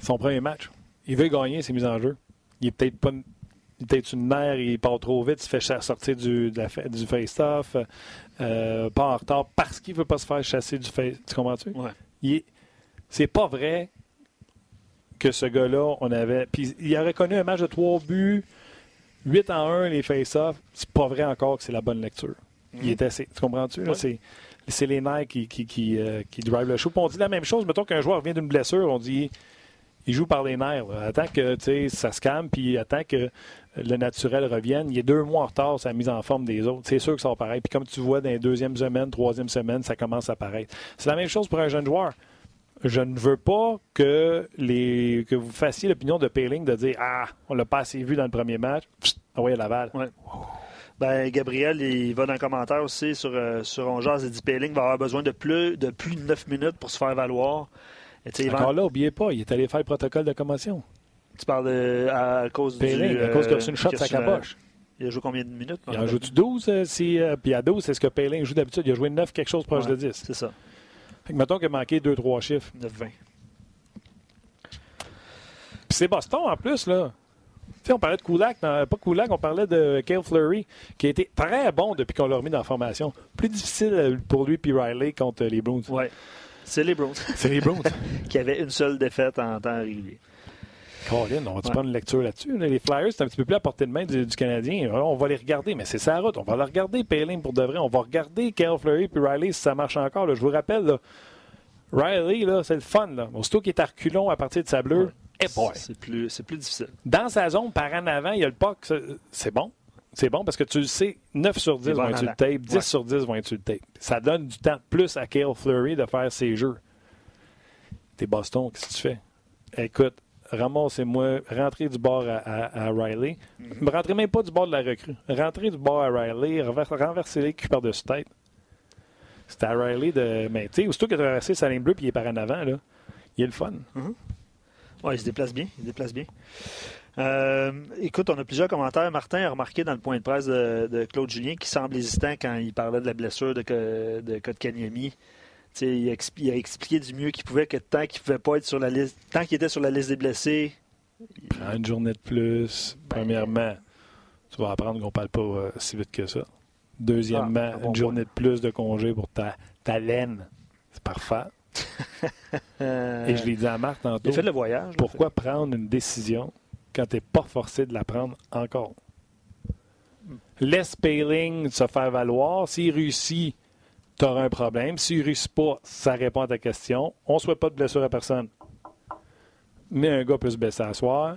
son premier match, il veut gagner ses mises en jeu. Il est peut-être pas peut-être une mère, il part trop vite, il se fait sortir du, du face-off, euh, pas en retard parce qu'il ne veut pas se faire chasser du face. Tu comprends-tu? Ouais. C'est pas vrai que ce gars-là, on avait. Puis il a reconnu un match de trois buts, 8 en 1, les face-off. C'est pas vrai encore que c'est la bonne lecture. Il est assez. Tu comprends-tu? C'est les nerfs qui, qui, qui, euh, drive le show. on dit la même chose. Mettons qu'un joueur vient d'une blessure, on dit il joue par les nerfs. Attends que ça se calme, puis attends que le naturel revienne. Il est deux mois en retard sa mise en forme des autres. C'est sûr que ça va paraître. Puis comme tu vois, dans les deuxième semaine, troisième semaine, ça commence à apparaître. C'est la même chose pour un jeune joueur. Je ne veux pas que, les, que vous fassiez l'opinion de Payling de dire Ah, on l'a pas assez vu dans le premier match. Ah oui, Laval. Ouais. Ben, Gabriel, il va dans le commentaire aussi sur, euh, sur Ongeaz. Il dit Péling va avoir besoin de plus, de plus de 9 minutes pour se faire valoir. Encore là, n'oubliez pas, il est allé faire le protocole de commotion. Tu parles de, à, cause Péling, du. à cause de une shot sa capoche. Il a joué combien de minutes? Il en joue-tu 12? Euh, si, euh, puis à 12, c'est ce que Péling joue d'habitude. Il a joué 9, quelque chose proche de 10. C'est ça. Fait que mettons qu'il a manqué 2-3 chiffres. 9-20. Puis c'est Boston en plus, là on parlait de Kulak, pas Kulak, on parlait de Kale Fleury, qui a été très bon depuis qu'on l'a remis dans la formation. Plus difficile pour lui puis Riley contre les Bruins. Oui, c'est les Bruins. [LAUGHS] C'est les Bruins. [LAUGHS] qui avaient une seule défaite en temps régulier. Colin, on va-tu prendre une lecture là-dessus? Les Flyers, c'est un petit peu plus à portée de main du, Canadien. On va les regarder, mais c'est sa route. On va la regarder, Payling, pour de vrai. On va regarder Kale Fleury puis Riley si ça marche encore. Je vous rappelle, Riley, c'est le fun. Là. Aussitôt qu'il est à reculons à partir de sa bleue, c'est plus, plus difficile. Dans sa zone, par en avant, il y a le puck. C'est bon. C'est bon parce que tu le sais, 9 sur 10 vont être le tape, 10 sur 10 vont être le tape. Ça donne du temps plus à Kale Fleury de faire ses jeux. T'es Boston, qu'est-ce que tu fais? Écoute, ramassez-moi, rentrez du bord à, Riley. Mm-hmm. rentrez même pas du bord de la recrue. Rentrez du bord à Riley, renversez-les cul par-dessus tête. C'était à Riley de. Mais tu sais, aussitôt qu'il a traversé sa ligne bleue puis il est par en avant, là, il est le fun. Oui, il se déplace bien. Il se déplace bien. Euh, écoute, on a plusieurs commentaires. Martin a remarqué dans le point de presse de, Claude Julien qui semble hésitant quand il parlait de la blessure de, de Kotkaniemi. Il a, il a expliqué du mieux qu'il pouvait que tant qu'il pouvait pas être sur la liste, tant qu'il était sur la liste des blessés. Prends une journée de plus. Premièrement, tu vas apprendre qu'on ne parle pas euh, si vite que ça. Deuxièmement, ah, une journée de plus de congé pour ta, ta laine. C'est parfait. [LAUGHS] Et je l'ai dit à Marc tantôt. Il fait le voyage. Pourquoi prendre une décision quand tu n'es pas forcé de la prendre encore? Laisse Paling se faire valoir. S'il réussit, tu auras un problème. S'il ne réussit pas, ça répond à ta question. On ne souhaite pas de blessure à personne. Mais un gars peut se blesser à soir.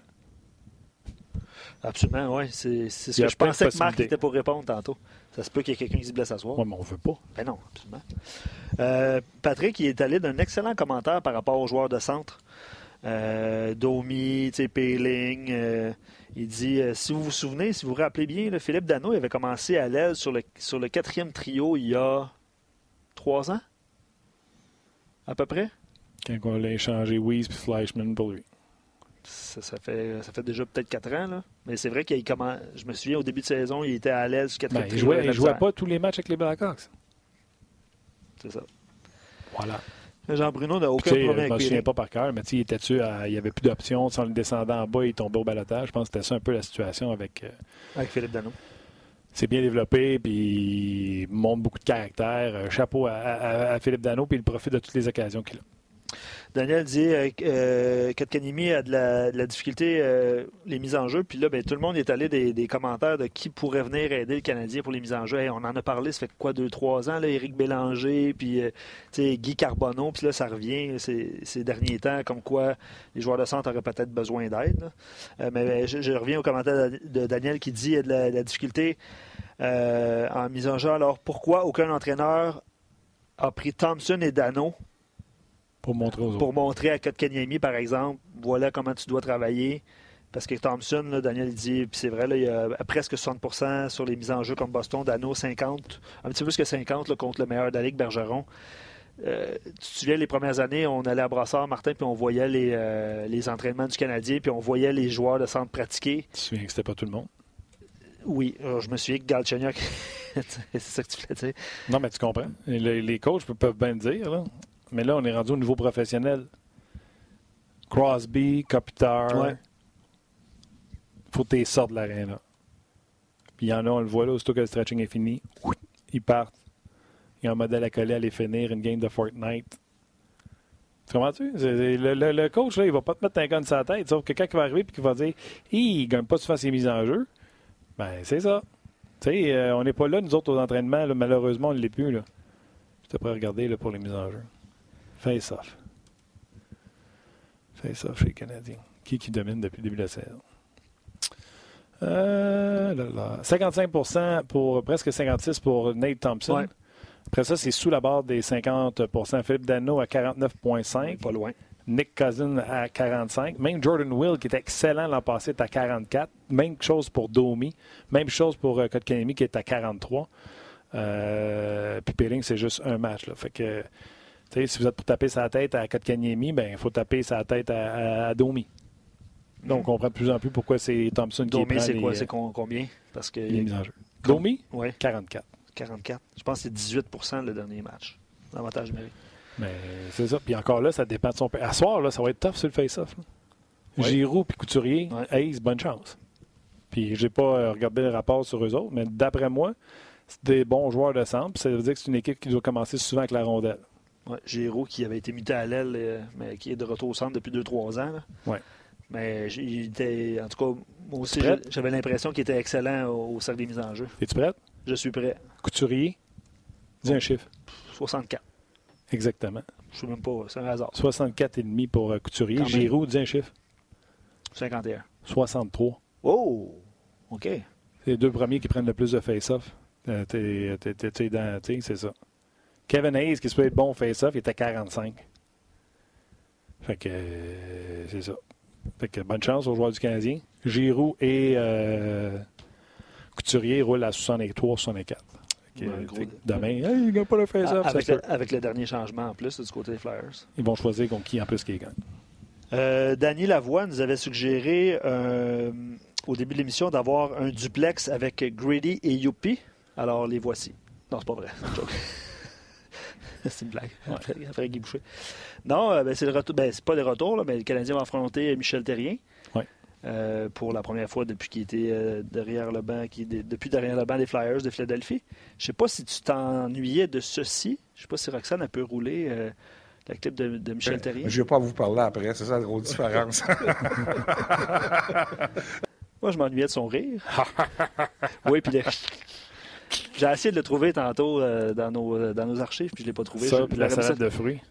Absolument, oui. C'est ce que je pensais que Marc était pour répondre tantôt. Ça se peut qu'il y ait quelqu'un qui se blesse à soir. Oui, mais on veut pas. Ben non, absolument. Euh, Patrick, il est allé d'un excellent commentaire par rapport aux joueurs de centre. Euh, Domi, Péling. Euh, il dit si vous vous souvenez, si vous vous rappelez bien, Philippe Dano avait commencé à l'aile sur le, sur le quatrième trio il y a trois ans, à peu près. Quand on l'a échangé Weiss et Fleischmann pour lui ça, fait, ça fait déjà peut-être quatre ans. Là. Mais c'est vrai qu'il commence. Je me souviens au début de saison, il était à l'aise jusqu'à ben, Il jouait, jouait pas tous les matchs avec les Blackhawks. C'est ça. Voilà. Jean Bruno n'a aucun problème avec Je ne me souviens pas par cœur, mais il était il n'y avait plus d'options. En le descendant en bas, il tombait au balotage. Je pense que c'était ça un peu la situation avec, euh, avec Philippe Dano. C'est bien développé, puis il montre beaucoup de caractère. Euh, chapeau à, à Philippe Dano, puis il profite de toutes les occasions qu'il a. Daniel dit euh, euh a de la, difficulté, euh, les mises en jeu. Puis là, ben, tout le monde est allé des, commentaires de qui pourrait venir aider le Canadien pour les mises en jeu. on en a parlé, ça fait quoi, deux, trois ans, là, Éric Bélanger, puis euh, Guy Carbonneau. Puis là, ça revient ces, derniers temps, comme quoi les joueurs de centre auraient peut-être besoin d'aide. mais ben, je, reviens au commentaire de Daniel qui dit qu'il y a de la, difficulté en mise en jeu. Alors, pourquoi aucun entraîneur a pris Thompson et Dano pour montrer aux autres. Pour montrer à Kotkaniemi, par exemple, voilà comment tu dois travailler. Parce que Thompson, Daniel dit, puis c'est vrai, il y a presque 60% sur les mises en jeu comme Boston, Dano 50, un petit peu plus que 50 contre le meilleur d'Alic Bergeron. Euh, tu te souviens, les premières années, on allait à Brassard, Martin, puis on voyait les, euh, les entraînements du Canadien, puis on voyait les joueurs de centre pratiquer. Tu te souviens que c'était pas tout le monde? Oui, je me suis dit que Galchenyuk, [LAUGHS] c'est ça que tu voulais dire. Non, mais tu comprends. Les, les coachs peuvent bien le dire. Là. Mais là, on est rendu au niveau professionnel. Crosby, Kopitar. Ouais. faut que tu sortes de l'aréna. Puis il y en a, on le voit là, aussitôt que le stretching est fini, ils partent. Il y a un modèle à coller à les finir, une game de Fortnite. Tu comprends-tu? Le, le, coach, là, il va pas te mettre un gun sur la tête, sauf que quand il va arriver et qu'il va dire il gagne pas souvent ses mises en jeu, ben c'est ça. Tu sais, euh, on n'est pas là, nous autres, aux entraînements, malheureusement, on ne l'est plus. Là. Je te regarder là, pour les mises en jeu. Face-off. Face-off chez les Canadiens. Qui qui domine depuis le début de la saison? 55% euh, pour presque 56 pour Nate Thompson. Après ça, c'est sous la barre des 50% Philippe Dano à 49,5. Pas loin. Nick Cousin à 45. Même Jordan Will, qui était excellent l'an passé, est à 44. Même chose pour Domi. Même chose pour euh, Kotkaniemi, qui est à 43. Euh, puis Pelling, c'est juste un match. Là. Fait que si vous êtes pour taper sa tête à Kotkaniemi, ben il faut taper sa tête à, Domi. Donc, on comprend de plus en plus pourquoi c'est Thompson qui Domi, c'est quoi? C'est combien? Parce que... Les mises en jeu. Domi? Oui. 44. 44. Je pense que c'est 18% le dernier match. L'avantage numérique. Mais c'est ça. Puis encore là, ça dépend de son... À soir, là, ça va être tough sur le face-off. Giroud puis Couturier, ouais. bonne chance. Puis j'ai pas euh, regardé le rapport sur eux autres, mais d'après moi, c'est des bons joueurs de centre. Ça veut dire que c'est une équipe qui doit commencer souvent avec la rondelle. Ouais, Géraud qui avait été muté à l'aile, euh, mais qui est de retour au centre depuis 2-3 ans. Oui. Mais il était, en tout cas, moi aussi, j'avais l'impression qu'il était excellent au, cercle des mises en jeu. Es-tu prêt? Je suis prêt. Couturier, dis un chiffre. 64. Exactement. Je ne sais même pas, c'est un hasard. 64,5 pour euh, Couturier. Giroud, dis un chiffre. 51. 63. Oh! OK. C'est les deux premiers qui prennent le plus de face-off. Euh, c'est ça. Kevin Hayes, qui se peut être bon face-off, il était à 45. Fait que euh, c'est ça. Fait que bonne chance aux joueurs du Canadien. Giroud et euh, Couturier roulent à 63, 64. demain, il ne gagne pas le face-off. Avec, avec, le dernier changement en plus du côté des Flyers. Ils vont choisir contre qui en plus qui gagne. Euh, Danny Lavoie nous avait suggéré euh, au début de l'émission d'avoir un duplex avec Grady et Yuppie. Alors les voici. Non, c'est pas vrai. [LAUGHS] c'est une blague. Après, Guy Boucher. Non, euh, ben, c'est le retour. Ben, c'est pas le retour, mais le Canadien va affronter Michel Terrien. Euh, pour la première fois depuis qu'il était euh, derrière le banc, qui, depuis derrière le banc des Flyers de Philadelphie. Je sais pas si tu t'ennuyais de ceci. Je sais pas si Roxane a pu rouler la clip de, Michel Terrien. Je vais pas vous parler après, c'est ça la grosse différence. [LAUGHS] Moi, je m'ennuyais de son rire. [LAUGHS] oui, puis j'ai essayé de le trouver tantôt euh, dans, nos, euh, dans nos archives, puis je ne l'ai pas trouvé. Ça, puis la salade de fruits.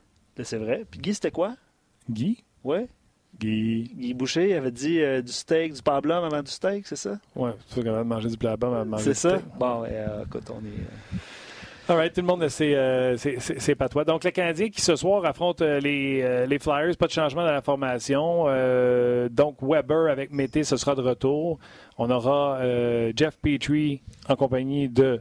C'est vrai. Puis Guy, c'était quoi? Guy? Oui. Guy. Guy Boucher il avait dit euh, du steak, du pablum avant du steak, c'est ça? Oui, c'est quand même manger du pablum avant de manger du steak. C'est ça? Bon, écoute, on est... All tout le monde c'est euh, pas toi. Donc, le Canadien qui ce soir affronte euh, les, euh, les, Flyers, pas de changement dans la formation. donc, Weber avec Mété, ce sera de retour. On aura Jeff Petrie en compagnie de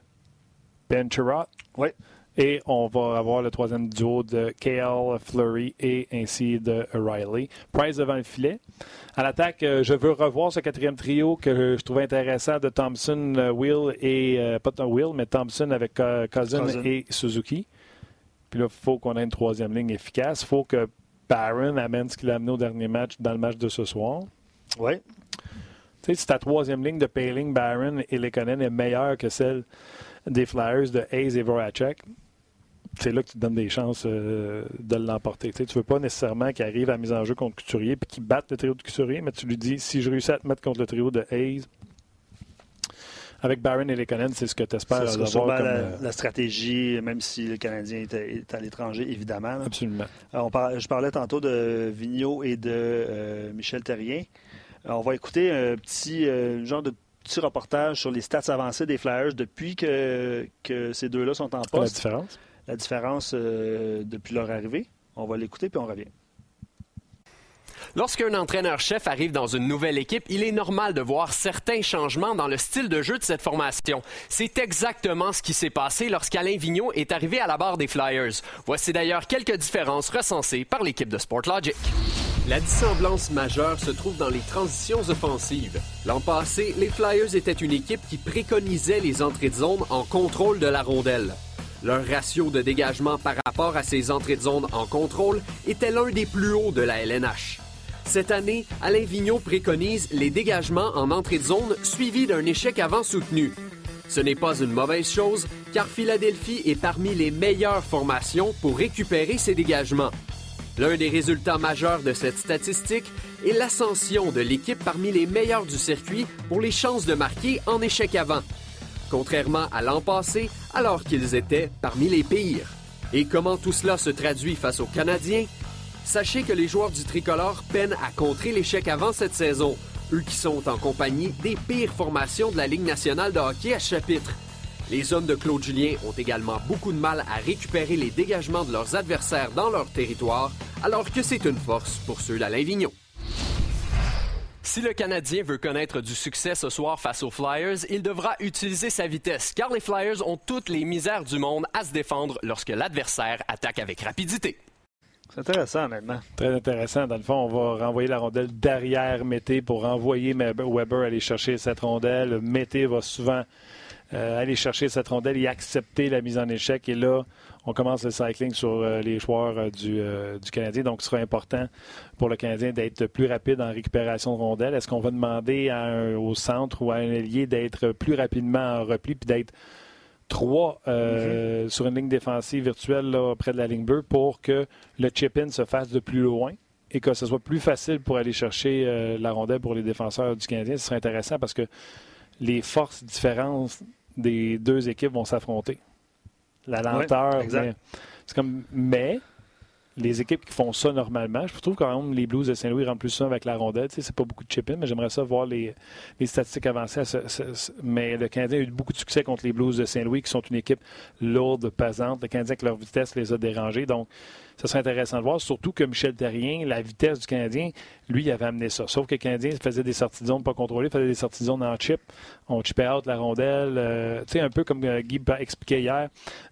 Ben Chirot. Oui. Et on va avoir le troisième duo de KL Fleury et ainsi de Riley. Price devant le filet. À l'attaque, euh, je veux revoir ce quatrième trio que je trouvais intéressant de Thompson, euh, Will et. Euh, pas Will, mais Thompson avec Cousin, et Suzuki. Puis là, il faut qu'on ait une troisième ligne efficace. Il faut que Barron amène ce qu'il a amené au dernier match dans le match de ce soir. Oui. Tu sais, si ta troisième ligne de Paling, Barron et Lekonen est meilleure que celle des Flyers de Hayes et Voracek, c'est là que tu te donnes des chances de l'emporter. Tu ne veux pas nécessairement qu'il arrive à la mise en jeu contre Couturier puis qu'il batte le trio de Couturier, mais tu lui dis si je réussis à te mettre contre le trio de Hayes, avec Barron et les Lekonen, c'est ce que tu espères avoir comme... La, euh, la, stratégie, même si le Canadien est, à, l'étranger, évidemment. Absolument. Euh, on je parlais tantôt de Vigneault et de euh, Michel Terrien. on va écouter un petit genre de petit reportage sur les stats avancées des Flyers depuis que, que ces deux-là sont en poste. La différence? La différence depuis leur arrivée. On va l'écouter puis on revient. Lorsqu'un entraîneur-chef arrive dans une nouvelle équipe, il est normal de voir certains changements dans le style de jeu de cette formation. C'est exactement ce qui s'est passé lorsqu'Alain Vigneault est arrivé à la barre des Flyers. Voici d'ailleurs quelques différences recensées par l'équipe de Sportlogic. La dissemblance majeure se trouve dans les transitions offensives. L'an passé, les Flyers étaient une équipe qui préconisait les entrées de zone en contrôle de la rondelle. Leur ratio de dégagement par rapport à ces entrées de zone en contrôle était l'un des plus hauts de la LNH. Cette année, Alain Vigneault préconise les dégagements en entrée de zone suivis d'un échec avant soutenu. Ce n'est pas une mauvaise chose, car Philadelphie est parmi les meilleures formations pour récupérer ces dégagements. L'un des résultats majeurs de cette statistique est l'ascension de l'équipe parmi les meilleurs du circuit pour les chances de marquer en échec avant, contrairement à l'an passé, alors qu'ils étaient parmi les pires. Et comment tout cela se traduit face aux Canadiens? Sachez que les joueurs du tricolore peinent à contrer l'échec avant cette saison, eux qui sont en compagnie des pires formations de la Ligue nationale de hockey à chapitre. Les hommes de Claude Julien ont également beaucoup de mal à récupérer les dégagements de leurs adversaires dans leur territoire, alors que c'est une force pour ceux d'Alain Vigneault. Si le Canadien veut connaître du succès ce soir face aux Flyers, il devra utiliser sa vitesse, car les Flyers ont toutes les misères du monde à se défendre lorsque l'adversaire attaque avec rapidité. C'est intéressant, honnêtement. Très intéressant. Dans le fond, on va renvoyer la rondelle derrière Mété pour renvoyer Weber aller chercher cette rondelle. Mété va souvent euh, aller chercher cette rondelle et accepter la mise en échec. Et là, on commence le cycling sur euh, les joueurs euh, du, du, Canadien. Donc, ce sera important pour le Canadien d'être plus rapide en récupération de rondelle. Est-ce qu'on va demander au centre ou à un ailier d'être plus rapidement en repli puis d'être trois euh, sur une ligne défensive virtuelle là, près de la ligne bleue pour que le chip-in se fasse de plus loin et que ce soit plus facile pour aller chercher euh, la rondelle pour les défenseurs du Canadien? Ce serait intéressant parce que les forces différentes des deux équipes vont s'affronter. La lenteur, c'est comme mais les équipes qui font ça normalement, je trouve quand même les Blues de Saint-Louis plus ça avec la rondelle. Tu sais, c'est pas beaucoup de chip-in, mais j'aimerais ça voir les, statistiques avancées. mais le Canadien a eu beaucoup de succès contre les Blues de Saint-Louis, qui sont une équipe lourde, pesante. Le Canadien, avec leur vitesse, les a dérangés. Donc, ça serait intéressant de voir, surtout que Michel Terrien, la vitesse du Canadien, lui, il avait amené ça. Sauf que le Canadien faisait des sorties de zone pas contrôlées, faisait des sorties de zone en chip. On chipait out la rondelle. Euh, tu sais, un peu comme euh, Guy expliquait hier,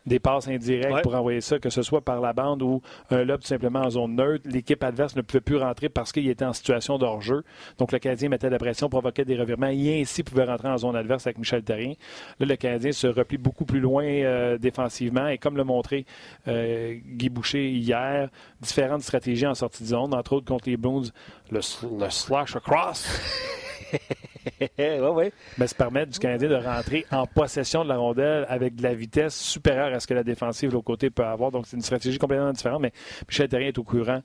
des passes indirectes pour envoyer ça, que ce soit par la bande ou un lob simplement en zone neutre. L'équipe adverse ne pouvait plus rentrer parce qu'il était en situation d'hors-jeu. Donc, le Canadien mettait de la pression, provoquait des revirements et ainsi pouvait rentrer en zone adverse avec Michel Terrien. Là, le Canadien se replie beaucoup plus loin euh, défensivement et comme le montrait Guy Boucher hier, différentes stratégies en sortie de zone, entre autres contre les Blues, le, slash across. [LAUGHS] [LAUGHS] ouais, ouais. Mais ça permet du Canadien de rentrer en possession de la rondelle avec de la vitesse supérieure à ce que la défensive de l'autre côté peut avoir. Donc, c'est une stratégie complètement différente. Mais Michel Terrien est au courant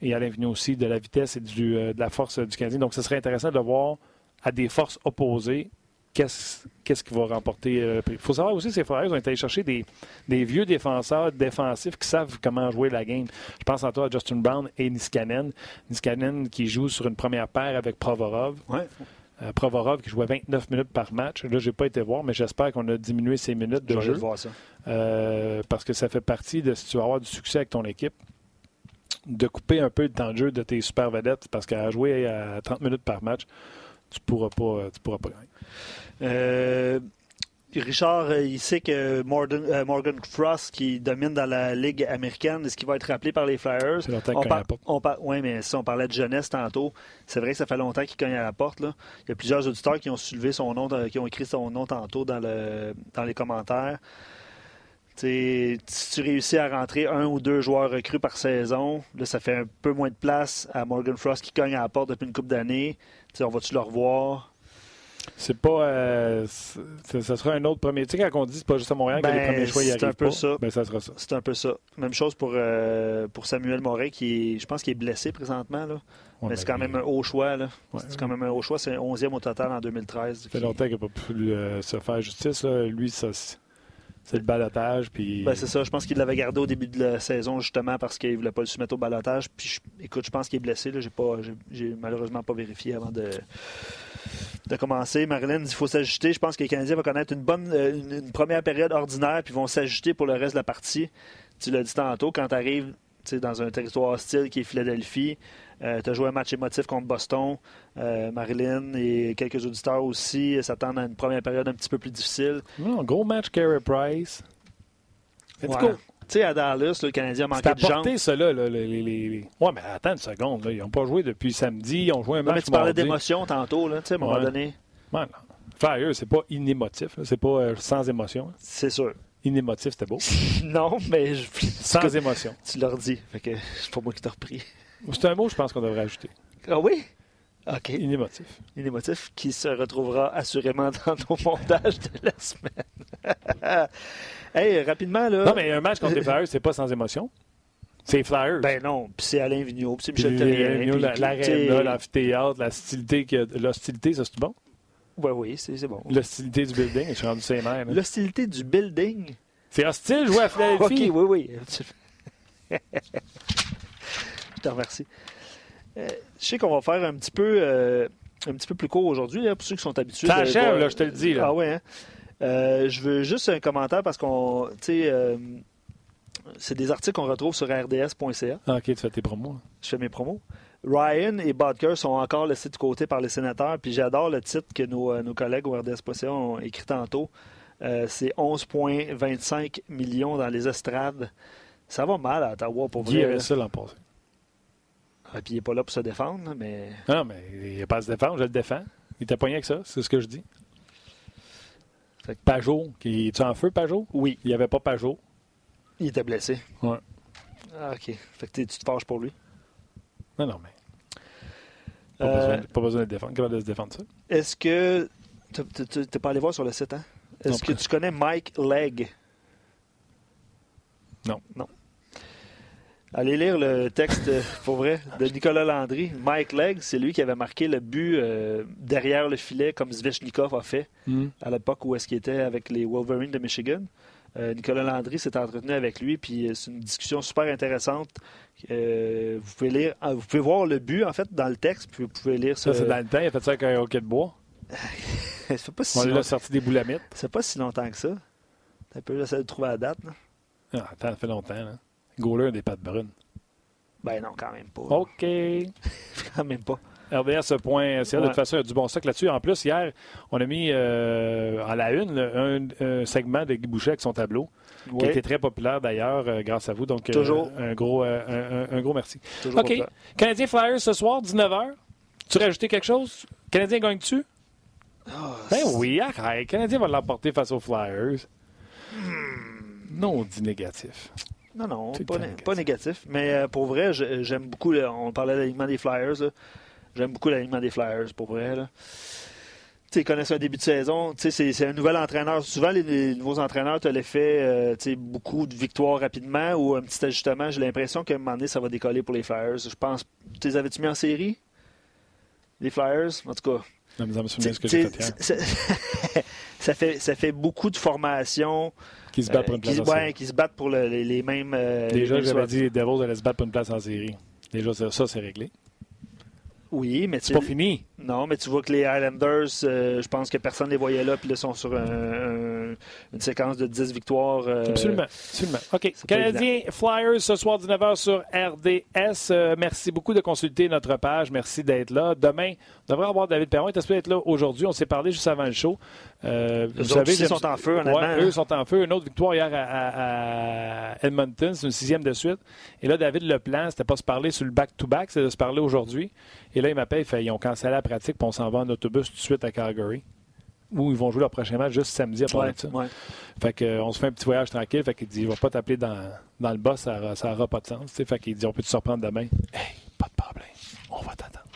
et Alain Vigneault aussi de la vitesse et du, euh, de la force du Canadien. Donc, ce serait intéressant de voir à des forces opposées qu'est-ce qui va remporter euh, le prix. Il faut savoir aussi que ces Flyers ont été chercher des, vieux défenseurs défensifs qui savent comment jouer la game. Je pense en toi à Justin Brown et Niskanen. Niskanen qui joue sur une première paire avec Provorov. Euh, Provorov qui jouait 29 minutes par match. Là, je n'ai pas été voir, mais j'espère qu'on a diminué ses minutes de jeu. Voir ça. Euh, parce que ça fait partie de si tu vas avoir du succès avec ton équipe, de couper un peu le temps de jeu de tes super vedettes, parce qu'à jouer à 30 minutes par match, tu ne pourras pas, tu pourras pas gagner. Euh, Richard, euh, il sait que Morgan, euh, Morgan, Frost, qui domine dans la Ligue américaine, est-ce qu'il va être rappelé par les Flyers? C'est longtemps qu'il Oui, mais si on parlait de jeunesse tantôt, c'est vrai que ça fait longtemps qu'il cogne à la porte. Là. Il y a plusieurs auditeurs qui ont soulevé son nom, qui ont écrit son nom tantôt dans, le, dans les commentaires. si tu réussis à rentrer un ou deux joueurs recrues par saison, là, ça fait un peu moins de place à Morgan Frost qui cogne à la porte depuis une couple d'années. On va-tu le revoir? C'est pas. Euh, ça sera un autre premier. Tu sais, quand on dit c'est pas juste à Montréal que les ben, premiers choix y arrivent. C'est un peu ça. Ben, ça sera ça. C'est un peu ça. Même chose pour, euh, pour Samuel Moret, qui je pense qu'il est blessé présentement. Là. mais c'est quand même un haut choix. Là. c'est quand même un haut choix. C'est 11e au total en 2013. Ça fait longtemps qu'il n'a pas pu euh, se faire justice. Là. Lui, ça, c'est le balotage. Puis... Ben, c'est ça. Je pense qu'il l'avait gardé au début de la saison justement parce qu'il ne voulait pas le soumettre au balotage. Puis, écoute, je pense qu'il est blessé. Pas, j'ai, malheureusement pas vérifié avant de, de commencer. Marilyn, il faut s'ajuster. Je pense que les Canadiens vont connaître une bonne euh, une, première période ordinaire puis vont s'ajuster pour le reste de la partie. Tu l'as dit tantôt, quand tu arrives dans un territoire hostile qui est Philadelphie, euh, tu as joué un match émotif contre Boston. Euh, Marilyn et quelques auditeurs aussi s'attendent à une première période un petit peu plus difficile. Un gros match, Carey Price. Tu sais, à Dallas, le Canadien a manqué de jambes. ça, là. les, Ouais, mais attends une seconde. Ils n'ont pas joué depuis samedi. Ils ont joué un match. mais tu parlais d'émotion tantôt, là, à un moment donné. Ouais, non. c'est pas inémotif. C'est pas euh, sans émotion. C'est sûr. Inémotif, c'était beau. [LAUGHS] non, mais. Je... Sans émotion. Tu leur dis. Fait que c'est pas moi qui t'ai repris. C'est un mot, je pense qu'on devrait ajouter. Ah oui? OK. Inémotif. Inémotif qui se retrouvera assurément dans nos montages de la semaine. [LAUGHS] hey, rapidement, là. Non, mais un match contre les Flyers, c'est pas sans émotion. C'est Flyers. Ben non, puis c'est Alain Vigneault, puis c'est Michel Terrien. L'arène, l'amphithéâtre, l'hostilité, l'hostilité, ça c'est bon? Oui, oui, c'est bon. L'hostilité du building, je suis rendu ses mères. L'hostilité du building? C'est hostile, jouer à Philadelphie. OK, oui, oui. [LAUGHS] Je te remercie. Euh, je sais qu'on va faire un petit peu, euh, un petit peu plus court aujourd'hui, pour ceux qui sont habitués. Ça achève, là, je te le dis. Là. Ah ouais, hein? euh, je veux juste un commentaire parce qu'on, tu sais, c'est des articles qu'on retrouve sur rds.ca. Ah, ok, tu fais tes promos. Je fais mes promos. Ryan et Bodker sont encore laissés de côté par les sénateurs, puis j'adore le titre que nos, nos collègues au RDS.ca ont écrit tantôt. c'est 11,25 millions dans les estrades. Ça va mal à Ottawa pour vrai. Il ça l'an passé. Ah, puis il n'est pas là pour se défendre, mais. Non, mais il n'est pas à se défendre, je le défends. Il était poigné avec ça, c'est ce que je dis. Fait que Pajot, qui est en feu, Pajot? Oui. Il n'y avait pas Pajot. Il était blessé. Ouais. Ah, OK. Fait que tu te fâches pour lui. Non, non, mais. Pas, besoin, euh, pas besoin de défendre. De se défendre ça? Est-ce que. Tu n'es pas allé voir sur le site, hein? Est-ce que tu connais Mike Legg? Non. Non. Allez lire le texte, euh, pour vrai, de Nicolas Landry. Mike Legg, c'est lui qui avait marqué le but euh, derrière le filet, comme Zvechnikov a fait hmm. à l'époque où est-ce qu'il était avec les Wolverines de Michigan. Euh, Nicolas Landry s'est entretenu avec lui, puis c'est une discussion super intéressante. vous pouvez lire, ah, vous pouvez voir le but en fait dans le texte, puis vous pouvez lire ça. c'est dans le temps, il a fait ça avec un hockey de bois. [LAUGHS] ça pas si On l'a sorti des boulamites. C'est pas si longtemps que ça. Un peu, j'essaie de trouver la date. Ah, attends, ça fait longtemps. Là. Goaler des pattes brunes. Ben non, quand même pas. OK. [LAUGHS] quand même pas. RDS point. C'est de toute façon, il y a du bon sac là-dessus. En plus, hier, on a mis euh, à la une un, segment de Guy Boucher avec son tableau, qui a été très populaire d'ailleurs, euh, grâce à vous. Donc, euh, Toujours. un, gros, un, gros merci. Toujours OK. Canadien Flyers ce soir, 19h. Tu rajouter quelque chose? Canadien gagne dessus? Oh, ben oui, arrête. Canadien va l'emporter face aux Flyers. Hmm. Non, on dit négatif. Non, non, pas, négatif. Mais euh, pour vrai, j'aime beaucoup. on parlait de l'alignement des Flyers. J'aime beaucoup l'alignement des Flyers, pour vrai. Là. ils connaissent un début de saison. C'est un nouvel entraîneur. Souvent, les, nouveaux entraîneurs te l'effet euh, beaucoup de victoires rapidement ou un petit ajustement. J'ai l'impression qu'à un moment donné, ça va décoller pour les Flyers. Je pense. Tu les avais-tu mis en série? Les Flyers? En tout cas. ça, fait, ça fait beaucoup de formation. Qui se battent pour une place en série. qui se battent pour les, mêmes. Euh, Déjà, j'avais dit les Devils allaient se battre pour une place en série. Déjà, ça, c'est réglé. Oui, mais c'est pas fini. Non, mais tu vois que les Islanders, euh, je pense que personne ne les voyait là, puis là, sont sur une séquence de 10 victoires. Euh, absolument, absolument. OK. Canadiens Flyers ce soir 19h sur RDS. Euh, merci beaucoup de consulter notre page. Merci d'être là. Demain, on devrait avoir David Perron. Il est être là aujourd'hui. On s'est parlé juste avant le show. vous savez, ils sont en feu, honnêtement. Ouais, eux sont en feu. Une autre victoire hier à, Edmonton. C'est une sixième de suite. Et là, David, le plan, c'était pas se parler sur le back-to-back, c'est de se parler aujourd'hui. Et là, il m'appelle, fait, ils ont cancellé la pratique, puis on s'en va en autobus tout de suite à Calgary. Où ils vont jouer leur prochain match juste samedi après ça. Fait que, euh, on se fait un petit voyage tranquille. Fait qu'il dit, il va pas t'appeler dans, le bas, ça n'aura pas de sens. Fait qu'il dit, on peut te surprendre demain. Hey, pas de problème. On va t'attendre.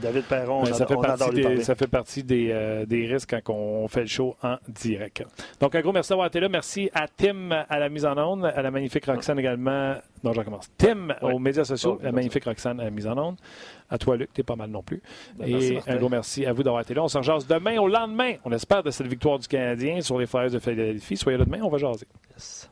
David Perron, ça, fait partie des, ça fait partie des, risques quand on fait le show en direct. Donc, un gros merci d'avoir été là. Merci à Tim à la mise en onde, à la magnifique Roxane également. Non, je recommence. Tim aux médias sociaux, la magnifique Roxane à la mise en onde. À toi, Luc, t'es pas mal non plus. Ben, Et un gros merci à vous d'avoir été là. On s'en jase demain au lendemain, on espère, de cette victoire du Canadien sur les Flyers de Philadelphie. Soyez là demain, on va jaser. Yes.